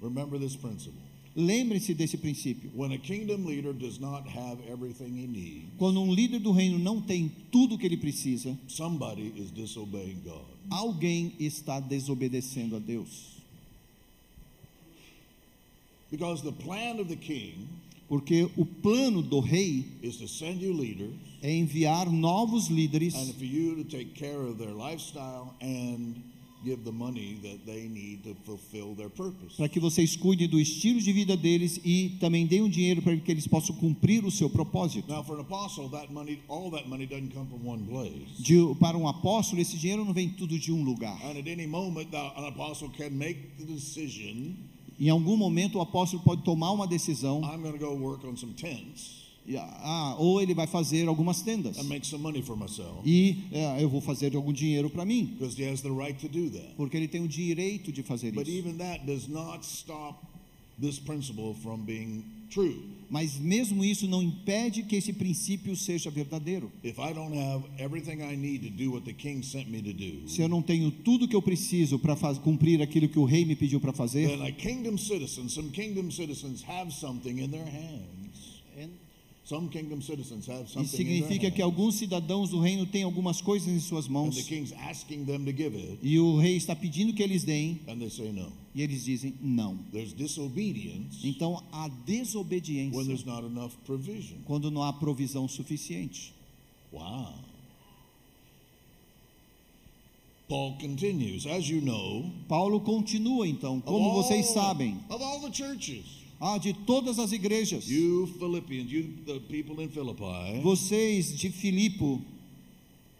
Speaker 2: Remember this principle.
Speaker 3: Lembre-se desse princípio.
Speaker 2: When a kingdom leader does not have everything he needs,
Speaker 3: Quando um líder do reino não tem tudo o que ele precisa,
Speaker 2: somebody is disobeying God.
Speaker 3: alguém está desobedecendo a Deus.
Speaker 2: Because the plan of the king
Speaker 3: Porque o plano do rei
Speaker 2: is to send you leaders
Speaker 3: é enviar novos líderes
Speaker 2: and for you to take care of their lifestyle and
Speaker 3: para que vocês cuidem do estilo de vida deles e também deem o dinheiro para que eles possam cumprir o seu propósito.
Speaker 2: Now, for an apostle, that money, all that money doesn't come from one place.
Speaker 3: De- para um apóstolo, esse dinheiro não vem tudo de um lugar.
Speaker 2: And at any moment, the, an apostle can make the decision
Speaker 3: Em algum momento, o apóstolo pode tomar uma decisão,
Speaker 2: I'm go work on some tents
Speaker 3: ah, ou ele vai fazer algumas tendas.
Speaker 2: and make some money for myself
Speaker 3: E é, eu vou fazer algum dinheiro para mim,
Speaker 2: because he has the right to do that.
Speaker 3: porque ele tem o direito de fazer
Speaker 2: But
Speaker 3: isso.
Speaker 2: even that does not stop this principle from being true.
Speaker 3: Mas mesmo isso não impede que esse princípio seja verdadeiro.
Speaker 2: Do
Speaker 3: Se eu não tenho tudo que eu preciso para cumprir aquilo que o rei me pediu para fazer,
Speaker 2: then a kingdom citizen, some kingdom citizens have something in their hands. Some kingdom citizens have
Speaker 3: isso significa que alguns cidadãos do reino têm algumas coisas em suas
Speaker 2: And the
Speaker 3: mãos
Speaker 2: king's asking them to give it,
Speaker 3: e o rei está pedindo que eles deem
Speaker 2: and they say no.
Speaker 3: e eles dizem não.
Speaker 2: There's disobedience
Speaker 3: Então há
Speaker 2: when
Speaker 3: desobediência
Speaker 2: there's not enough provision.
Speaker 3: quando não há provisão suficiente.
Speaker 2: Wow. Paul continues, as you know,
Speaker 3: Paulo continua então, como
Speaker 2: all-
Speaker 3: vocês sabem, ah, de todas as igrejas,
Speaker 2: you Philippians, you the people in Philippi,
Speaker 3: vocês de Filipo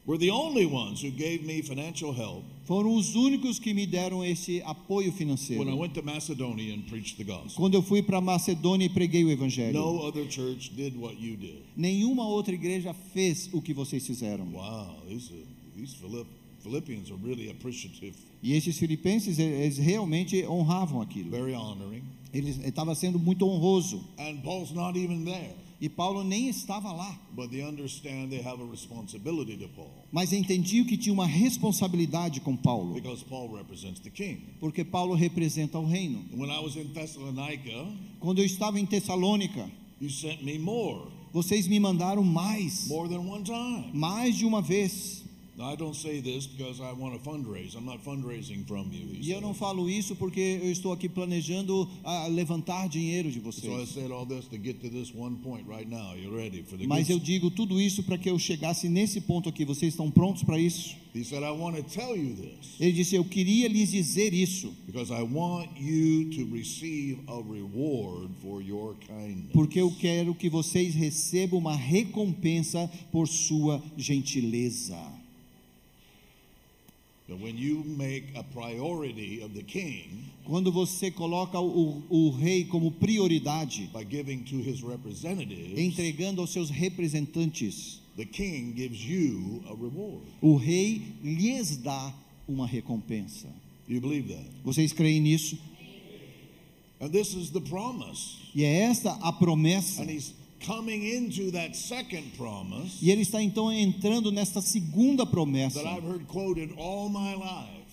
Speaker 2: were the only ones who gave me financial help
Speaker 3: foram os únicos que me deram esse apoio
Speaker 2: when I
Speaker 3: financeiro.
Speaker 2: went to Macedonia and preached the gospel.
Speaker 3: Quando eu fui para Macedônia e preguei o evangelho,
Speaker 2: No other church did what you did.
Speaker 3: nenhuma outra igreja fez o que vocês fizeram.
Speaker 2: Wow, these, these Philipp, Philippians are really appreciative,
Speaker 3: E esses filipenses, eles realmente honravam aquilo.
Speaker 2: very honoring.
Speaker 3: Ele estava sendo muito honroso.
Speaker 2: And Paul's not even there,
Speaker 3: E Paulo nem estava lá.
Speaker 2: but they understand they have a responsibility to Paul
Speaker 3: Mas entendiam que tinha uma responsabilidade com Paulo.
Speaker 2: because Paul represents the king.
Speaker 3: Porque Paulo representa o reino.
Speaker 2: When I was in Thessalonica,
Speaker 3: Quando eu estava em Tessalônica,
Speaker 2: you sent me more,
Speaker 3: vocês me mandaram mais.
Speaker 2: more than one time.
Speaker 3: Mais de uma vez.
Speaker 2: Now, I don't say this because I want to fundraise. I'm not fundraising from you. he
Speaker 3: E eu não falo isso porque eu estou aqui planejando ah, levantar dinheiro de vocês. Mas eu digo tudo isso para que eu chegasse nesse ponto aqui. Vocês estão prontos para isso?
Speaker 2: He said, I want to tell you this
Speaker 3: Ele disse: Eu queria lhes dizer isso, porque eu quero que vocês recebam uma recompensa por sua gentileza.
Speaker 2: That when you make a priority of the king
Speaker 3: Quando você coloca o, o rei como prioridade,
Speaker 2: by giving to his representatives,
Speaker 3: entregando aos seus representantes,
Speaker 2: the king gives you a reward.
Speaker 3: o rei lhes dá uma recompensa.
Speaker 2: Do you believe that?
Speaker 3: Vocês creem nisso?
Speaker 2: And this is the promise.
Speaker 3: E é esta a promessa.
Speaker 2: And he's coming into that second promise
Speaker 3: E ele está então entrando nesta segunda promessa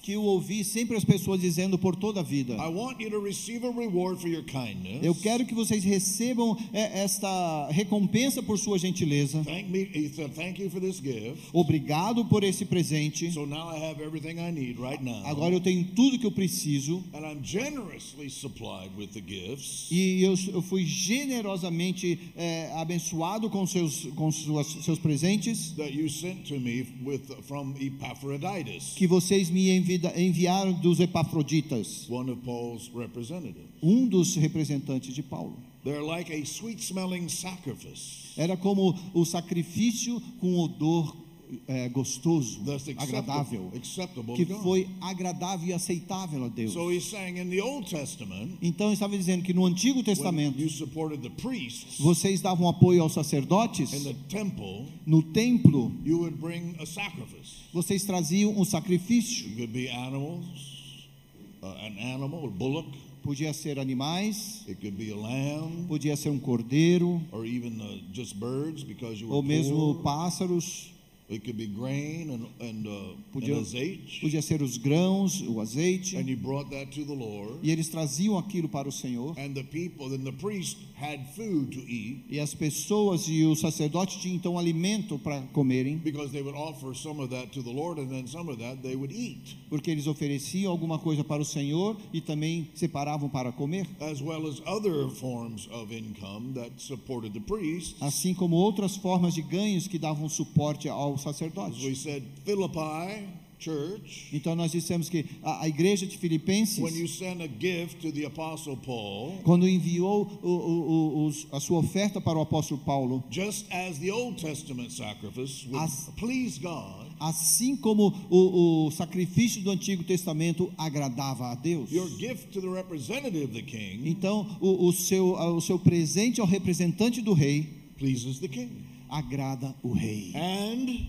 Speaker 3: que eu ouvi sempre as pessoas dizendo por toda a vida.
Speaker 2: I want you to receive a reward for your kindness.
Speaker 3: Eu quero que vocês recebam é, esta recompensa por sua gentileza.
Speaker 2: Thank me. Said, "Thank you for this gift."
Speaker 3: Obrigado por esse presente.
Speaker 2: So now I have everything I need right now,
Speaker 3: Agora eu tenho tudo que eu preciso
Speaker 2: and I'm generously supplied with the gifts
Speaker 3: e eu, eu fui generosamente é, abençoado com seus com suas, seus presentes
Speaker 2: that you sent to me with from Epaphroditus,
Speaker 3: que vocês me envida- enviaram dos Epafroditas,
Speaker 2: one of Paul's representatives.
Speaker 3: um dos representantes de Paulo.
Speaker 2: They're like a sweet-smelling sacrifice
Speaker 3: Era como o sacrifício com odor é, gostoso, agradável, que foi agradável e aceitável a Deus. Então estava dizendo que no Antigo Testamento vocês davam apoio aos sacerdotes, no templo vocês traziam um sacrifício.
Speaker 2: Uh.
Speaker 3: Podia ser animais,
Speaker 2: lamb,
Speaker 3: podia ser um cordeiro,
Speaker 2: or even uh, just birds because you were
Speaker 3: ou mesmo pássaros,
Speaker 2: It could be grain and and, uh,
Speaker 3: Podia-
Speaker 2: and azeite,
Speaker 3: podia ser os grãos, o azeite,
Speaker 2: and you brought that to the Lord.
Speaker 3: e eles traziam aquilo para o Senhor.
Speaker 2: And the people, then the priest had food to eat.
Speaker 3: E as pessoas e os sacerdotes tinham então alimento para comerem,
Speaker 2: because they would offer some of that to the Lord, and then some of that they would eat,
Speaker 3: porque eles ofereciam alguma coisa para o Senhor e também separavam para comer,
Speaker 2: as well as other forms of income that supported the
Speaker 3: assim como outras formas de ganhos que davam suporte ao
Speaker 2: As
Speaker 3: sacerdote.
Speaker 2: we said, Philippi church,
Speaker 3: Então nós dissemos que a, a igreja de Filipenses,
Speaker 2: when you send a gift to the Apostle Paul,
Speaker 3: quando enviou o, o, o, a sua oferta para o apóstolo Paulo,
Speaker 2: just as the Old Testament sacrifice would
Speaker 3: As-
Speaker 2: please God,
Speaker 3: assim como o, o sacrifício do Antigo Testamento agradava a Deus.
Speaker 2: your gift to the representative of the king
Speaker 3: Então o, o seu, o seu presente ao representante do rei
Speaker 2: pleases the king.
Speaker 3: Agrada o rei.
Speaker 2: And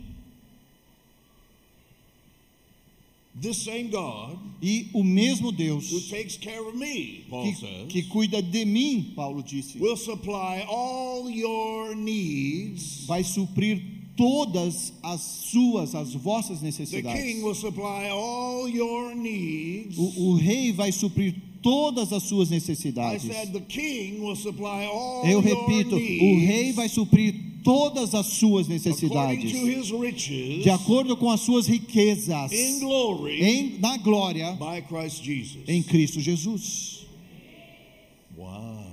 Speaker 2: This same God
Speaker 3: E o mesmo
Speaker 2: who
Speaker 3: Deus
Speaker 2: takes care of me, Paul
Speaker 3: que,
Speaker 2: says,
Speaker 3: que cuida de mim, Paulo disse,
Speaker 2: will supply all your needs.
Speaker 3: vai suprir todas as suas, as vossas
Speaker 2: The
Speaker 3: necessidades.
Speaker 2: king will supply all your needs.
Speaker 3: O, o rei vai suprir todas as suas
Speaker 2: I
Speaker 3: necessidades.
Speaker 2: said the king will supply all
Speaker 3: Eu
Speaker 2: your
Speaker 3: repito,
Speaker 2: needs
Speaker 3: o rei vai suprir todas as suas necessidades
Speaker 2: riches
Speaker 3: de acordo com as suas riquezas
Speaker 2: in glory
Speaker 3: em, na glória
Speaker 2: by Christ Jesus.
Speaker 3: em Cristo Jesus.
Speaker 2: Wow.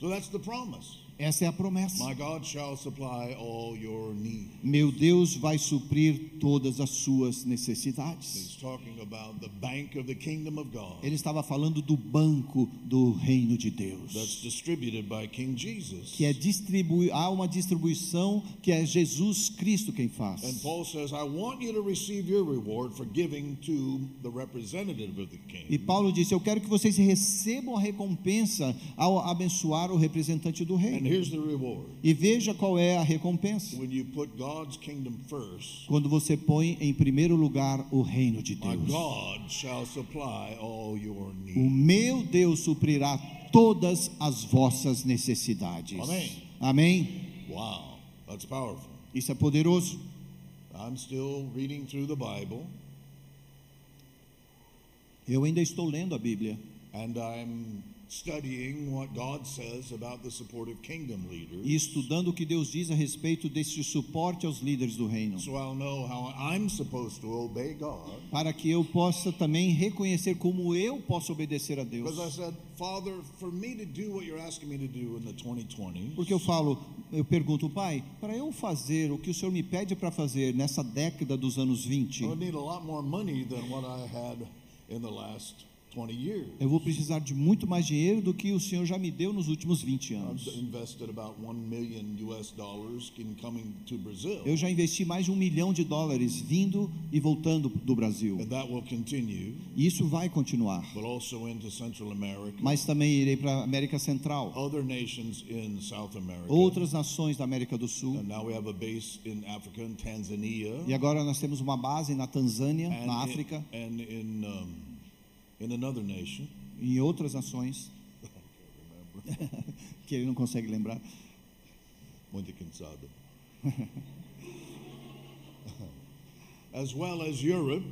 Speaker 2: So that's the promise.
Speaker 3: Essa é a promessa.
Speaker 2: My God shall supply all your needs.
Speaker 3: Meu Deus vai suprir todas as suas necessidades.
Speaker 2: He's talking about the bank of the kingdom of God
Speaker 3: Ele estava falando do banco do reino de
Speaker 2: that's
Speaker 3: Deus,
Speaker 2: distributed by King Jesus.
Speaker 3: que é distribui há uma distribuição que é Jesus Cristo quem
Speaker 2: And
Speaker 3: faz.
Speaker 2: Paul says, I want you to receive your reward for giving to the representative of the king.
Speaker 3: E Paulo disse: Eu quero que vocês recebam a recompensa ao abençoar o representante do reino. E veja qual é a recompensa.
Speaker 2: First,
Speaker 3: Quando você põe em primeiro lugar o reino de Deus. O meu Deus suprirá todas as vossas necessidades.
Speaker 2: Amém.
Speaker 3: Amém?
Speaker 2: Wow, that's powerful.
Speaker 3: Isso é poderoso.
Speaker 2: I'm still reading through the Bible
Speaker 3: Eu ainda estou lendo a Bíblia
Speaker 2: and I'm studying what God says about the support of kingdom leaders.
Speaker 3: e estudando o que Deus diz a respeito desse suporte aos líderes do reino,
Speaker 2: So I'll know how I'm supposed to obey God.
Speaker 3: para que eu possa também reconhecer como eu posso obedecer a Deus.
Speaker 2: Because I said, Father, for me to do what you're asking me to do in the 2020s,
Speaker 3: Porque eu falo, eu pergunto, pai, para eu fazer o que o Senhor me pede para fazer nessa década dos anos 20,
Speaker 2: I would need a lot more money than what I had in the last 20 years.
Speaker 3: Eu vou precisar de muito mais dinheiro do que o Senhor já me deu nos últimos 20 anos.
Speaker 2: I've invested about 1 million US dollars in coming to Brazil.
Speaker 3: Eu já investi mais de um milhão de dólares vindo e voltando do Brasil.
Speaker 2: And that will continue,
Speaker 3: E isso vai continuar.
Speaker 2: but also into Central America,
Speaker 3: Mas também irei para a América Central, outras nações da América do Sul.
Speaker 2: And now we have a base in Africa, in Tanzania.
Speaker 3: E agora nós temos uma base na Tanzânia, na
Speaker 2: in-
Speaker 3: África,
Speaker 2: in, in another nation.
Speaker 3: em outras nações *laughs* que ele não consegue lembrar.
Speaker 2: Muito cansado. *laughs* as well as Europe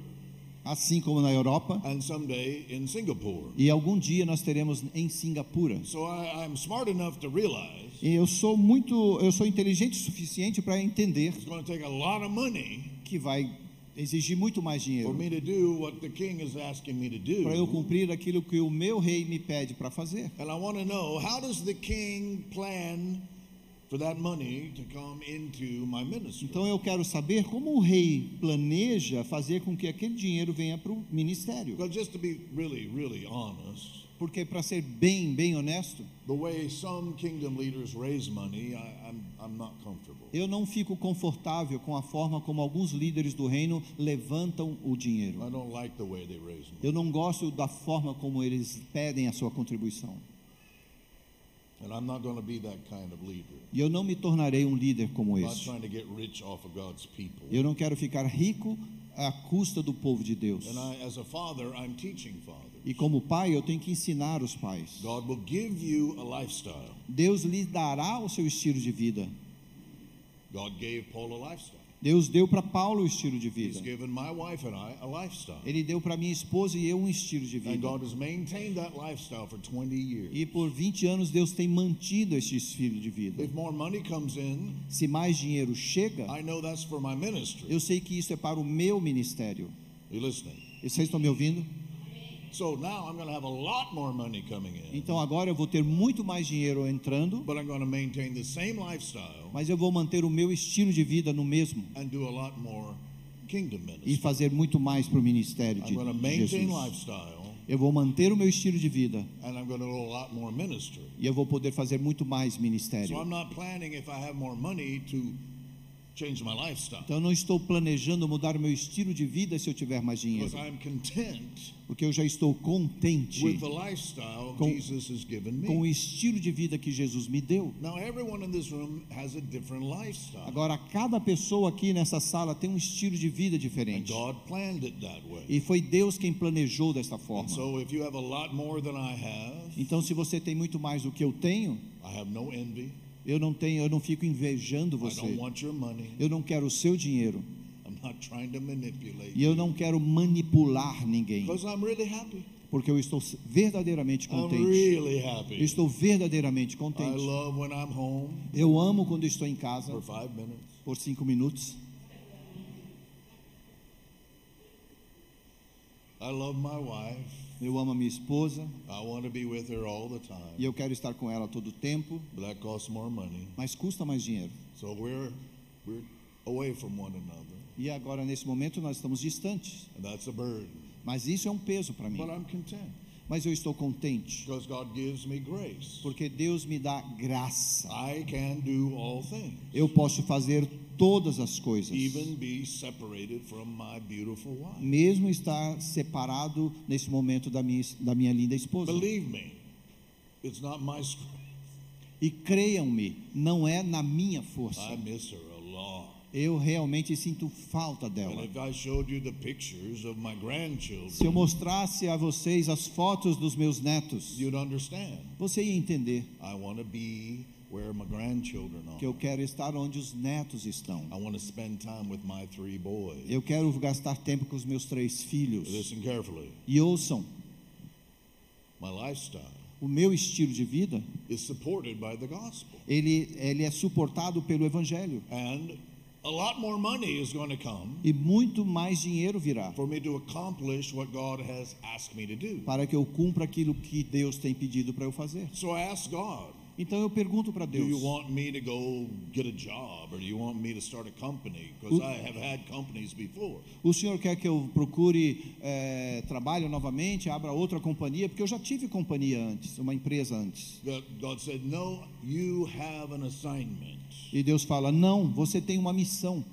Speaker 3: Assim como na Europa,
Speaker 2: and someday in Singapore.
Speaker 3: e algum dia nós teremos em Singapura.
Speaker 2: So I, I'm smart enough to realize
Speaker 3: E eu sou muito, eu sou inteligente o suficiente para entender
Speaker 2: it's going to take a lot of money
Speaker 3: que vai exigir muito mais dinheiro para eu cumprir aquilo que o meu rei me pede para fazer.
Speaker 2: And I want to know how does the king plan for that money to come into my ministry?
Speaker 3: Então eu quero saber como o rei planeja fazer com que aquele dinheiro venha para o ministério.
Speaker 2: Because just to be really, really honest,
Speaker 3: Porque para ser bem, bem honesto,
Speaker 2: the way some kingdom leaders raise money, I, I'm.
Speaker 3: Eu não fico confortável com a forma como alguns líderes do reino levantam o dinheiro.
Speaker 2: Like.
Speaker 3: Eu não gosto da forma como eles pedem a sua contribuição.
Speaker 2: And I'm not going to be that kind of leader.
Speaker 3: E eu não me tornarei um líder como esse. Eu não quero ficar rico à custa do povo de Deus.
Speaker 2: And I, as a father, I'm teaching fathers.
Speaker 3: E como pai, eu tenho que ensinar os pais.
Speaker 2: God will give you a lifestyle.
Speaker 3: Deus lhe dará o seu estilo de vida.
Speaker 2: God gave Paul a lifestyle.
Speaker 3: Deus deu para Paulo o estilo de vida.
Speaker 2: given my wife and I a lifestyle.
Speaker 3: Ele deu para minha esposa e eu um estilo de vida.
Speaker 2: God has maintained that lifestyle for 20 years.
Speaker 3: E por 20 anos Deus tem mantido este estilo de vida.
Speaker 2: In,
Speaker 3: Se mais dinheiro chega,
Speaker 2: I know that's for my ministry.
Speaker 3: eu sei que isso é para o meu ministério. Vocês estão me ouvindo?
Speaker 2: So now I'm going to have a lot more money coming in,
Speaker 3: Então agora eu vou ter muito mais dinheiro entrando,
Speaker 2: but I'm going to maintain the same lifestyle
Speaker 3: mas eu vou manter o meu estilo de vida no mesmo
Speaker 2: and do a lot more kingdom
Speaker 3: e
Speaker 2: ministry.
Speaker 3: fazer muito mais para o ministério
Speaker 2: I'm
Speaker 3: de,
Speaker 2: going to maintain
Speaker 3: Jesus.
Speaker 2: lifestyle
Speaker 3: Eu vou manter o meu estilo de vida
Speaker 2: and I'm going to do a lot more ministry.
Speaker 3: e eu vou poder fazer muito mais
Speaker 2: So
Speaker 3: ministério.
Speaker 2: I'm not planning if I have more money to.
Speaker 3: Então não estou planejando mudar meu estilo de vida se eu tiver mais dinheiro,
Speaker 2: Because I'm content
Speaker 3: porque eu já estou contente
Speaker 2: with the lifestyle
Speaker 3: Com-
Speaker 2: Jesus has given
Speaker 3: com o estilo de vida que Jesus me deu.
Speaker 2: Now, everyone in this room has a different lifestyle.
Speaker 3: Agora, cada pessoa aqui nessa sala tem um estilo de vida diferente.
Speaker 2: God planned it that way.
Speaker 3: E foi Deus quem planejou desta forma.
Speaker 2: so, if you have a lot more than I have,
Speaker 3: Então, se você tem muito mais do que eu tenho, Eu não tenho, eu não fico invejando você. Eu não quero o seu dinheiro e eu não quero manipular ninguém, porque eu estou verdadeiramente contente. Eu estou verdadeiramente contente. Eu amo quando estou em casa por cinco minutos.
Speaker 2: I love my wife.
Speaker 3: Eu amo a minha esposa
Speaker 2: I want to be with her all the
Speaker 3: e
Speaker 2: time.
Speaker 3: eu quero estar com ela todo o tempo,
Speaker 2: But that costs more money.
Speaker 3: mas custa mais dinheiro.
Speaker 2: So we're we're away from one another.
Speaker 3: E agora nesse momento nós estamos distantes,
Speaker 2: And that's a burden.
Speaker 3: mas isso é um peso para mim.
Speaker 2: But I'm content.
Speaker 3: Mas eu estou contente
Speaker 2: Because God gives me grace.
Speaker 3: porque Deus me dá graça.
Speaker 2: I can do all things.
Speaker 3: Eu posso fazer todas as coisas, mesmo estar separado nesse momento da minha, da minha linda esposa.
Speaker 2: Me.
Speaker 3: E creiam-me, não é na minha força.
Speaker 2: I miss her a lot.
Speaker 3: Eu realmente sinto falta dela. Se eu mostrasse a vocês as fotos dos meus netos, você ia entender
Speaker 2: I want to be where my grandchildren
Speaker 3: que eu
Speaker 2: are.
Speaker 3: quero estar onde os netos estão.
Speaker 2: I want to spend time with my three boys.
Speaker 3: Eu quero gastar tempo com os meus três filhos.
Speaker 2: Listen carefully.
Speaker 3: E ouçam,
Speaker 2: My lifestyle
Speaker 3: o meu estilo de vida,
Speaker 2: is supported by the gospel.
Speaker 3: ele, ele é suportado pelo Evangelho.
Speaker 2: And a lot more money is going to come
Speaker 3: E muito mais dinheiro virá
Speaker 2: for me to accomplish what God has asked me to do.
Speaker 3: para que eu cumpra aquilo que Deus tem pedido para eu fazer.
Speaker 2: So I ask God,
Speaker 3: Então eu pergunto para
Speaker 2: do you
Speaker 3: Deus:
Speaker 2: want me to go get a job or do you want me to start a company? Because
Speaker 3: O-
Speaker 2: I have had companies before.
Speaker 3: o senhor quer que eu procure eh, trabalho novamente, abra outra companhia? Porque eu já tive companhia antes, uma empresa antes.
Speaker 2: God said, No, you have an assignment.
Speaker 3: E Deus fala: Não, você tem uma missão.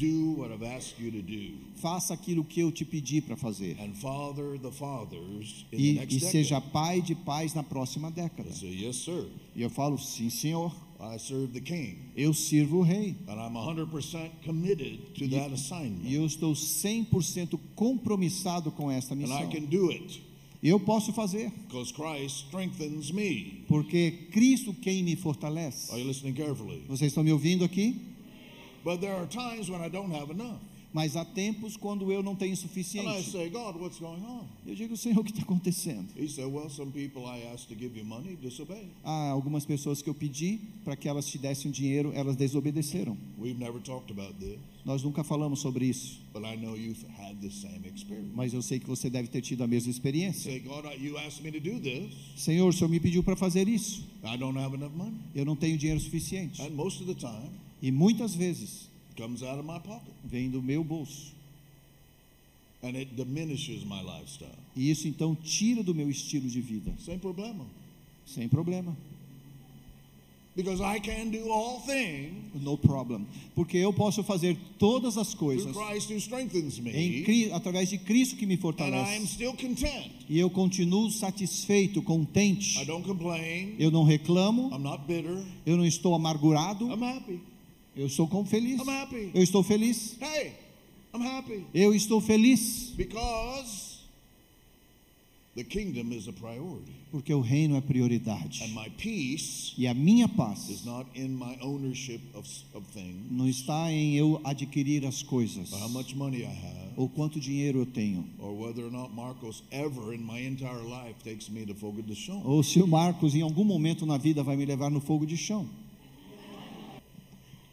Speaker 2: Do what I've asked you to do.
Speaker 3: Faça aquilo que eu te pedi para fazer.
Speaker 2: And father the fathers in the
Speaker 3: E,
Speaker 2: next
Speaker 3: e seja
Speaker 2: decade.
Speaker 3: pai de pais na próxima década.
Speaker 2: Say, Yes, sir.
Speaker 3: E eu falo: Sim, senhor.
Speaker 2: I serve the king.
Speaker 3: Eu sirvo o rei.
Speaker 2: And I'm 100% committed to that
Speaker 3: E
Speaker 2: assignment.
Speaker 3: eu estou 100% compromissado com esta
Speaker 2: And I
Speaker 3: missão.
Speaker 2: can do it
Speaker 3: E eu posso fazer,
Speaker 2: Christ strengthens me.
Speaker 3: porque Cristo quem me fortalece.
Speaker 2: Are you listening carefully?
Speaker 3: Vocês estão me ouvindo aqui?
Speaker 2: But there are times when I don't have enough.
Speaker 3: Mas há tempos quando eu não tenho
Speaker 2: And I
Speaker 3: suficiente.
Speaker 2: say, God, what's going on?
Speaker 3: Eu digo, Senhor, o que está acontecendo?
Speaker 2: He said, Well, some people I asked to give you money disobey.
Speaker 3: Há algumas pessoas que eu pedi para que elas te dessem dinheiro, elas desobedeceram.
Speaker 2: We've never talked about this,
Speaker 3: Nós nunca falamos sobre isso,
Speaker 2: but I know you've had the same experience.
Speaker 3: mas eu sei que você deve ter tido a mesma experiência.
Speaker 2: Say, God, I- you asked me to do this.
Speaker 3: Senhor, o Senhor me pediu para fazer isso.
Speaker 2: I don't have enough money.
Speaker 3: Eu não tenho dinheiro suficiente.
Speaker 2: And most of the time,
Speaker 3: E muitas vezes
Speaker 2: comes out of my pocket.
Speaker 3: vem do meu bolso.
Speaker 2: And it diminishes my lifestyle.
Speaker 3: E isso então tira do meu estilo de vida.
Speaker 2: Same problema.
Speaker 3: Sem problema.
Speaker 2: Because I can do all things
Speaker 3: No problem. Porque eu posso fazer todas as coisas
Speaker 2: Christ
Speaker 3: em
Speaker 2: me.
Speaker 3: Cri- através de Cristo que me
Speaker 2: And I am
Speaker 3: fortalece.
Speaker 2: still content.
Speaker 3: E eu continuo satisfeito,
Speaker 2: I
Speaker 3: contente.
Speaker 2: don't complain.
Speaker 3: Eu não reclamo,
Speaker 2: I'm not bitter.
Speaker 3: eu não estou amargurado,
Speaker 2: I'm happy.
Speaker 3: Eu estou com feliz.
Speaker 2: I'm happy.
Speaker 3: Eu estou feliz.
Speaker 2: Hey, I'm happy.
Speaker 3: Eu estou feliz
Speaker 2: Because the kingdom is a priority.
Speaker 3: porque o reino é prioridade.
Speaker 2: And my peace
Speaker 3: E a minha
Speaker 2: is
Speaker 3: paz
Speaker 2: not in my ownership of, of things,
Speaker 3: não está em eu adquirir as coisas,
Speaker 2: or how much money I have,
Speaker 3: ou quanto dinheiro eu tenho,
Speaker 2: or whether or not Marcos ever in my entire life takes me to Fogo de Chão.
Speaker 3: ou se o Marcos em algum momento na vida vai me levar no fogo de chão.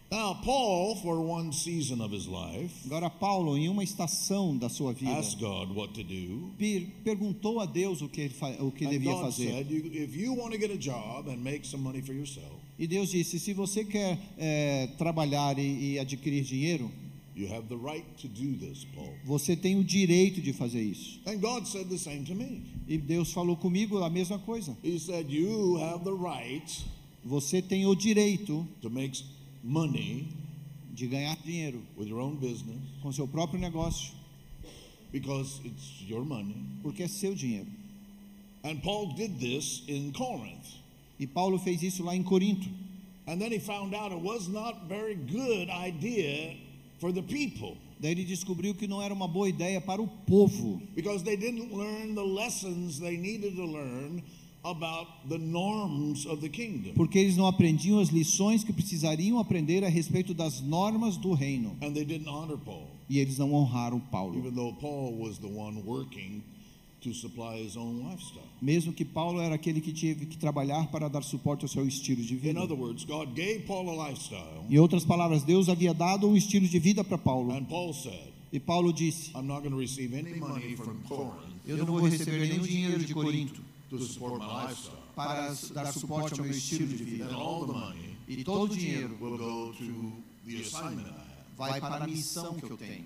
Speaker 2: Now, Paul, for one season of his life,
Speaker 3: Agora, Paulo, em uma estação da sua vida,
Speaker 2: asked God what to do.
Speaker 3: per- perguntou a Deus o que, ele o que devia
Speaker 2: God
Speaker 3: fazer.
Speaker 2: said, you, if you want to get a job and make some money for yourself,
Speaker 3: E Deus disse: se você quer eh, trabalhar e, e adquirir dinheiro,
Speaker 2: you have the right to do this, Paul.
Speaker 3: você tem o direito de fazer isso.
Speaker 2: And God said the same to me.
Speaker 3: E Deus falou comigo a mesma coisa.
Speaker 2: He said, You have the right
Speaker 3: Você tem o direito
Speaker 2: to make money
Speaker 3: de ganhar dinheiro
Speaker 2: with your own business
Speaker 3: com seu próprio negócio,
Speaker 2: because it's your money.
Speaker 3: porque é seu dinheiro.
Speaker 2: And Paul did this in Corinth.
Speaker 3: E Paulo fez isso lá em Corinto.
Speaker 2: And then he found out it was not very good idea for the people
Speaker 3: Daí ele descobriu que não era uma boa ideia para o povo,
Speaker 2: because they didn't learn the lessons they needed to learn about the norms of the kingdom.
Speaker 3: porque eles não aprendiam as lições que precisariam aprender a respeito das normas do reino.
Speaker 2: And they didn't honor Paul,
Speaker 3: E eles não honraram Paulo,
Speaker 2: even though Paul was the one working to supply his own lifestyle.
Speaker 3: mesmo que Paulo era aquele que teve que trabalhar para dar suporte ao seu estilo de
Speaker 2: In
Speaker 3: vida.
Speaker 2: other words, God gave Paul a lifestyle,
Speaker 3: Em outras palavras, Deus havia dado um estilo de vida para Paulo.
Speaker 2: and Paul said,
Speaker 3: E Paulo disse:
Speaker 2: I'm not going to receive any money from Corinth
Speaker 3: Eu não vou receber nenhum dinheiro de Corinto
Speaker 2: to support my lifestyle.
Speaker 3: para dar suporte ao meu estilo de
Speaker 2: And
Speaker 3: vida.
Speaker 2: all the money
Speaker 3: E todo o dinheiro
Speaker 2: will go to the assignment I have.
Speaker 3: vai para a missão que eu tenho,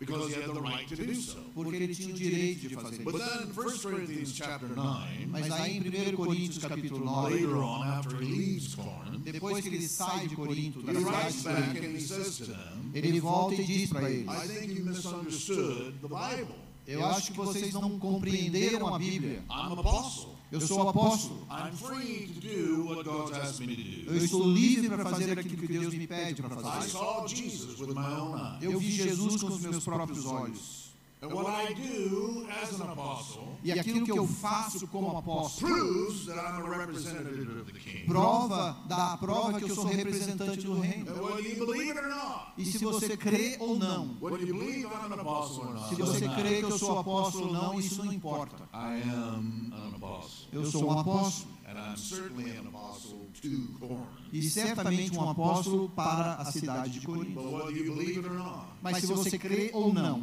Speaker 2: Because he had the right to do so.
Speaker 3: porque ele tinha o direito de fazer
Speaker 2: But
Speaker 3: isso.
Speaker 2: then in 1 Corinthians chapter 9,
Speaker 3: Mas aí em 1 Coríntios capítulo 9,
Speaker 2: later on after he leaves Corinth,
Speaker 3: depois que ele sai de Corinto, da
Speaker 2: he
Speaker 3: cidade
Speaker 2: writes
Speaker 3: de
Speaker 2: back
Speaker 3: Corinto,
Speaker 2: and he says to them,
Speaker 3: ele volta e diz para eles:
Speaker 2: I think you misunderstood the Bible.
Speaker 3: Eu acho que vocês não compreenderam a Bíblia.
Speaker 2: I'm an apostle.
Speaker 3: Eu sou apóstolo.
Speaker 2: I'm free to do what God's asked me to
Speaker 3: Eu estou livre para fazer aquilo que Deus me pede para
Speaker 2: I
Speaker 3: fazer.
Speaker 2: saw Jesus with my own eyes.
Speaker 3: Eu vi Jesus com os meus próprios olhos.
Speaker 2: And what I do as an apostle
Speaker 3: E aquilo que eu faço como apóstolo
Speaker 2: proves that I'm a representative of the king.
Speaker 3: prova da prova que eu sou representante do reino.
Speaker 2: And whether you believe it or not,
Speaker 3: E se você crê ou não,
Speaker 2: whether you believe I'm an apostle or not,
Speaker 3: se você crê que eu sou apóstolo ou não, isso não importa.
Speaker 2: I am an apostle.
Speaker 3: Eu sou um apóstolo
Speaker 2: And I'm certainly an apostle to Corinth.
Speaker 3: e certamente um apóstolo para a cidade de Corinto.
Speaker 2: But whether you believe it or not,
Speaker 3: Mas se você crê ou não,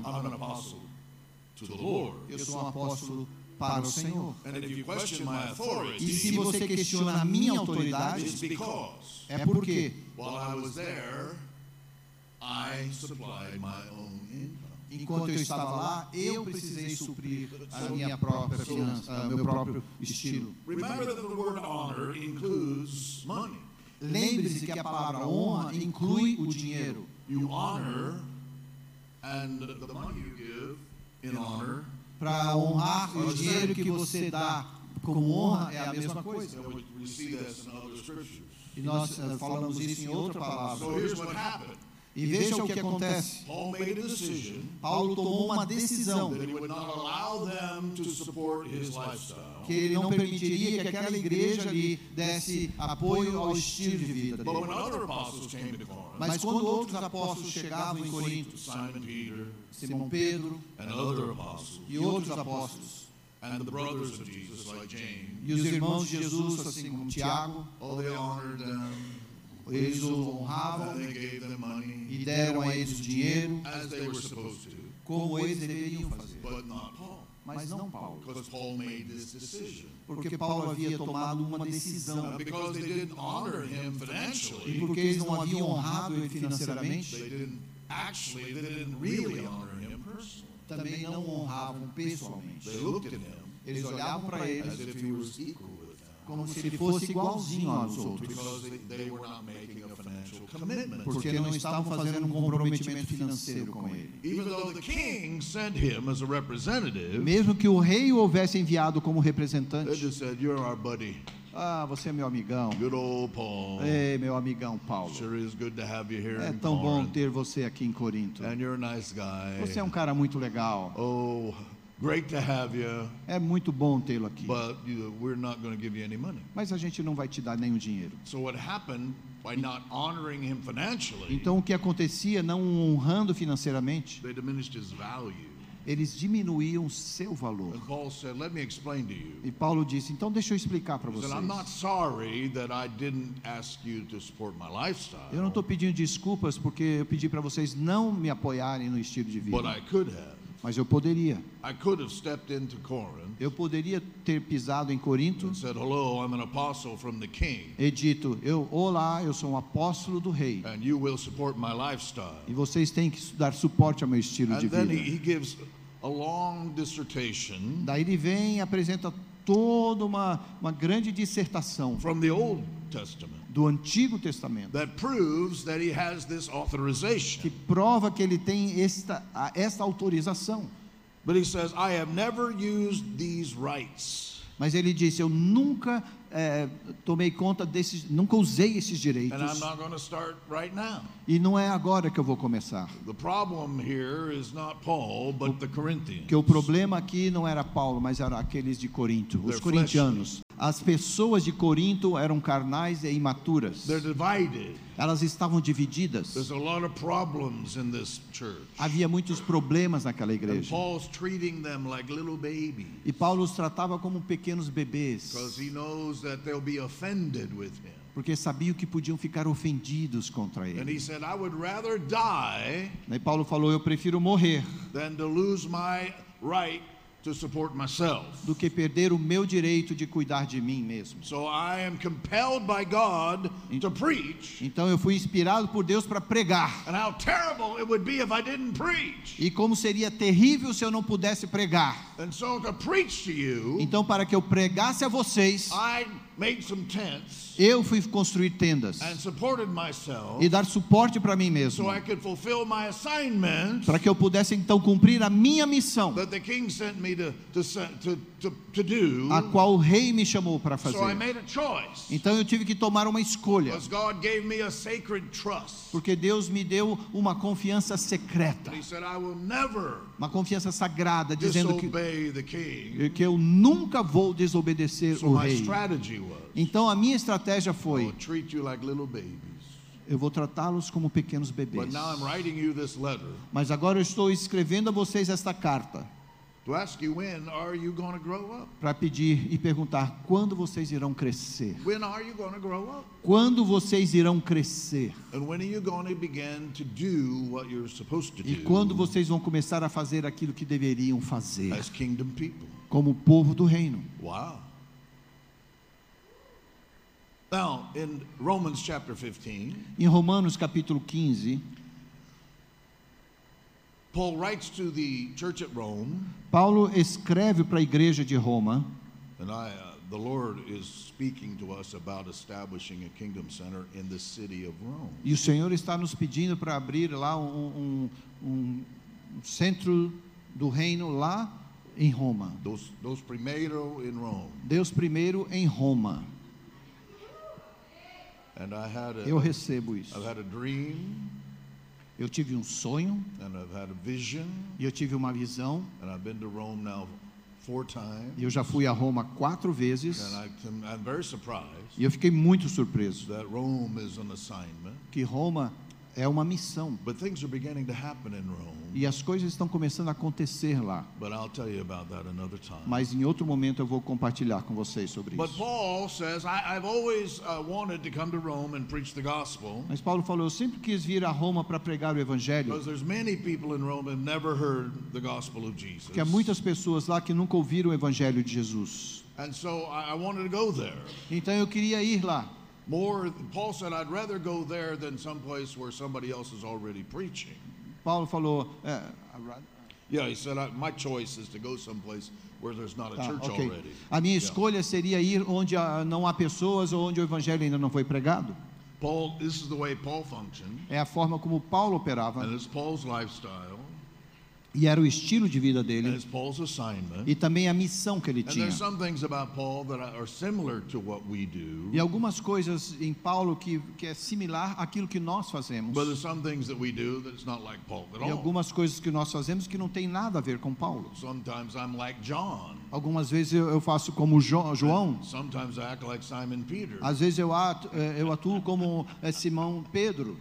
Speaker 3: eu sou um apóstolo para o Senhor. E se você questiona a minha autoridade, é porque
Speaker 2: while I was there, I supplied my own income.
Speaker 3: Enquanto eu estava lá, eu precisei suprir a minha própria finança, meu próprio estilo. Lembre-se que a palavra honra inclui o dinheiro.
Speaker 2: You honor, and the money you give in honor.
Speaker 3: Para honrar o dinheiro que você dá como honra é a mesma coisa. E nós eh, falamos isso em outra palavra.
Speaker 2: So here's what happened.
Speaker 3: E veja o que acontece.
Speaker 2: Paul made a decision
Speaker 3: Paulo tomou uma decisão
Speaker 2: that he would not allow them to support his lifestyle.
Speaker 3: que ele não permitiria que aquela igreja lhe desse apoio ao estilo de vida
Speaker 2: But when
Speaker 3: dele.
Speaker 2: other apostles came to Corinth,
Speaker 3: Mas quando outros apóstolos chegavam em Corinto,
Speaker 2: Simon Peter
Speaker 3: Simão Pedro
Speaker 2: and other apostles,
Speaker 3: e outros apóstolos,
Speaker 2: and the brothers of Jesus like James,
Speaker 3: e os irmãos de Jesus, assim como Tiago,
Speaker 2: oh, they honored them,
Speaker 3: eles o
Speaker 2: and
Speaker 3: honravam
Speaker 2: them money
Speaker 3: e deram a eles o dinheiro como eles deveriam fazer.
Speaker 2: but not Paul,
Speaker 3: Mas não Paulo,
Speaker 2: because Paul made this decision.
Speaker 3: porque Paulo havia tomado uma decisão.
Speaker 2: Because they didn't honor him
Speaker 3: E porque eles não haviam honrado ele financeiramente,
Speaker 2: they didn't actually, they didn't really honor him personally.
Speaker 3: também não honravam pessoalmente.
Speaker 2: They looked at him
Speaker 3: Eles olhavam para ele como se ele fosse igualzinho aos outros, porque não estavam fazendo um comprometimento financeiro com ele. Mesmo que o rei o houvesse enviado como representante, ah, você é meu amigão,
Speaker 2: Good old Paul.
Speaker 3: ei, meu amigão Paulo,
Speaker 2: Sure is good to have you here
Speaker 3: é tão bom ter você aqui em Corinto.
Speaker 2: And you're a nice guy.
Speaker 3: Você é um cara muito legal,
Speaker 2: Oh, great to have you,
Speaker 3: é muito bom tê-lo aqui,
Speaker 2: but we're not going to give you any money.
Speaker 3: mas a gente não vai te dar nenhum dinheiro.
Speaker 2: So what happened by not honoring him financially,
Speaker 3: Então o que acontecia, não honrando financeiramente,
Speaker 2: they diminished his value.
Speaker 3: eles diminuíam seu valor.
Speaker 2: And Paul said, Let me explain to you.
Speaker 3: E Paulo disse: então deixa eu explicar para vocês.
Speaker 2: said, I'm not sorry that I didn't ask you to support my lifestyle,
Speaker 3: Eu não estou pedindo desculpas porque eu pedi para vocês não me apoiarem no estilo de
Speaker 2: but
Speaker 3: vida,
Speaker 2: I could have.
Speaker 3: Mas eu poderia.
Speaker 2: I could have stepped into Corinth
Speaker 3: Eu poderia ter pisado em Corinto
Speaker 2: and said, Hello, I'm an apostle from the king,
Speaker 3: e dito: eu, olá, eu sou um apóstolo do rei
Speaker 2: and you will support my lifestyle.
Speaker 3: e vocês têm que dar suporte ao meu estilo de
Speaker 2: And then he,
Speaker 3: vida.
Speaker 2: he gives a long dissertation
Speaker 3: Daí ele vem e apresenta toda uma, uma grande dissertação
Speaker 2: from the Old Testament
Speaker 3: do Antigo Testamento,
Speaker 2: that proves that he has this
Speaker 3: que
Speaker 2: authorization.
Speaker 3: prova que ele tem esta, esta autorização.
Speaker 2: But he says, I have never used these rights.
Speaker 3: Mas ele disse: Eu nunca eh, tomei conta desses, nunca usei esses
Speaker 2: And I'm
Speaker 3: direitos.
Speaker 2: not going to start right now.
Speaker 3: E não é agora que eu vou começar.
Speaker 2: The problem here is not Paul, but the Corinthians.
Speaker 3: Porque o problema aqui não era Paulo, mas eram aqueles de Corinto, os
Speaker 2: They're
Speaker 3: corintianos. As pessoas de Corinto eram carnais e imaturas. Elas estavam divididas.
Speaker 2: There's a lot of problems in this church.
Speaker 3: Havia muitos problemas naquela igreja.
Speaker 2: Paul's treating them like little babies
Speaker 3: E Paulo os tratava como pequenos bebês,
Speaker 2: because he knows that they'll be offended with him.
Speaker 3: porque sabiam que podiam ficar ofendidos contra
Speaker 2: And
Speaker 3: ele.
Speaker 2: he said, I would rather die
Speaker 3: Daí Paulo falou: Eu prefiro morrer
Speaker 2: than to lose my right to support myself.
Speaker 3: do que perder o meu direito de cuidar de mim mesmo.
Speaker 2: So I am compelled by God to preach.
Speaker 3: Então eu fui inspirado por Deus para pregar.
Speaker 2: And how terrible it would be if I didn't preach.
Speaker 3: E como seria terrível se eu não pudesse pregar.
Speaker 2: And so to preach to you,
Speaker 3: Então, para que eu pregasse a vocês,
Speaker 2: I
Speaker 3: eu fui construir tendas
Speaker 2: and supported myself
Speaker 3: e dar suporte para mim mesmo,
Speaker 2: so I could fulfill my assignment
Speaker 3: para que eu pudesse então cumprir a minha missão,
Speaker 2: that the king sent me to, to, sen- to, to, to do.
Speaker 3: a qual o rei me chamou para
Speaker 2: So I
Speaker 3: fazer.
Speaker 2: made a choice.
Speaker 3: Então eu tive que tomar uma escolha, porque Deus me deu uma confiança secreta, uma confiança sagrada, dizendo que, que eu nunca vou desobedecer
Speaker 2: So
Speaker 3: o rei. Então a minha estratégia foi: eu vou tratá-los como pequenos bebês. Mas agora eu estou escrevendo a vocês esta carta para pedir e perguntar quando vocês irão crescer. Quando vocês irão crescer? E
Speaker 2: do
Speaker 3: quando vocês vão começar a fazer aquilo que deveriam fazer, como povo do reino?
Speaker 2: Wow. Now, in Romans chapter 15,
Speaker 3: Em Romanos capítulo 15,
Speaker 2: Paul writes to the church at Rome,
Speaker 3: Paulo escreve para a igreja de Roma,
Speaker 2: and I, uh, the Lord is speaking to us about establishing a kingdom center in the city of Rome.
Speaker 3: e o Senhor está nos pedindo para abrir lá um, um- um centro do reino lá em Roma.
Speaker 2: Those, those primeiro in Rome.
Speaker 3: Deus primeiro em Roma.
Speaker 2: And I had
Speaker 3: Eu
Speaker 2: a,
Speaker 3: recebo isso.
Speaker 2: I've had a dream,
Speaker 3: Eu tive um sonho
Speaker 2: and I've had a vision,
Speaker 3: e eu tive uma visão.
Speaker 2: and I've been to Rome now four times.
Speaker 3: E eu já fui a Roma quatro vezes
Speaker 2: And I can, I'm very surprised
Speaker 3: e eu fiquei muito surpreso
Speaker 2: that Rome is an assignment,
Speaker 3: que Roma é uma missão
Speaker 2: but things are beginning to happen in Rome.
Speaker 3: E as coisas estão começando a acontecer lá.
Speaker 2: But I'll tell you about that another time.
Speaker 3: Mas em outro momento eu vou compartilhar com vocês sobre
Speaker 2: But
Speaker 3: isso.
Speaker 2: Paul says, I, I've always uh, wanted to come to Rome and preach the gospel
Speaker 3: Mas Paulo falou: eu sempre quis vir a Roma para pregar o evangelho,
Speaker 2: because there's many people in Rome that have never heard the gospel of Jesus.
Speaker 3: porque há muitas pessoas lá que nunca ouviram o evangelho de Jesus.
Speaker 2: And so I, I wanted to go there.
Speaker 3: Então eu queria ir lá.
Speaker 2: More, Paul said, I'd rather go there than someplace where somebody else is already preaching.
Speaker 3: Paulo falou: é,
Speaker 2: Yeah, he said, my choice is to go someplace where there's not a
Speaker 3: tá,
Speaker 2: church
Speaker 3: ok.
Speaker 2: already.
Speaker 3: A minha
Speaker 2: Yeah.
Speaker 3: escolha seria ir onde não há pessoas ou onde o evangelho ainda não foi pregado.
Speaker 2: Paul, this is the way Paul functioned,
Speaker 3: É a forma como Paulo operava
Speaker 2: and it's Paul's lifestyle,
Speaker 3: e era o estilo de vida dele e também a missão que ele tinha. E algumas coisas em Paulo que, que é similar àquilo que nós fazemos. E algumas coisas que nós fazemos que não tem nada a ver com Paulo.
Speaker 2: Sometimes I'm like John.
Speaker 3: Algumas vezes eu, faço como Jo- João,
Speaker 2: Sometimes I act like Simon Peter.
Speaker 3: às vezes eu, eh, atuo como eh, Simão Pedro.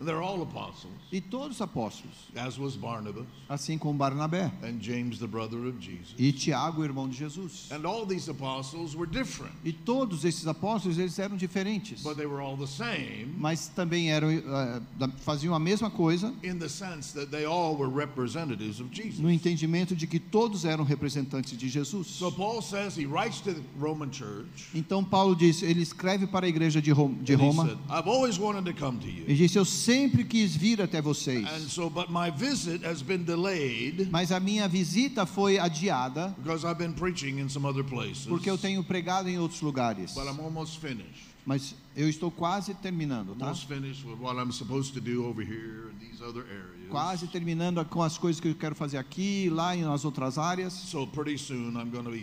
Speaker 2: They're all apostles,
Speaker 3: E todos apóstolos,
Speaker 2: as was Barnabas
Speaker 3: assim como Barnabé.
Speaker 2: and James, the brother of Jesus.
Speaker 3: E Tiago, irmão de Jesus.
Speaker 2: And all these apostles were different,
Speaker 3: E todos esses apóstolos, eles eram diferentes.
Speaker 2: but they were all the same
Speaker 3: Mas também eram, eh, da- faziam a mesma coisa,
Speaker 2: in the sense that they all were representatives of Jesus.
Speaker 3: no entendimento de que todos eram representantes de Jesus.
Speaker 2: So Paul says he writes to the Roman church.
Speaker 3: Então Paulo diz, ele escreve para a igreja de Ro- de
Speaker 2: and he
Speaker 3: Roma
Speaker 2: said, I've always wanted to come to
Speaker 3: e
Speaker 2: you
Speaker 3: disse: Eu sempre quis vir até vocês.
Speaker 2: And so, but my visit has been delayed
Speaker 3: Mas a minha visita foi adiada
Speaker 2: because I've been preaching in some other places.
Speaker 3: porque eu tenho pregado em outros lugares. Mas eu estou quase terminando, tá?
Speaker 2: Here.
Speaker 3: Quase terminando com as coisas que eu quero fazer aqui, lá e nas outras áreas.
Speaker 2: So pretty soon I'm going to be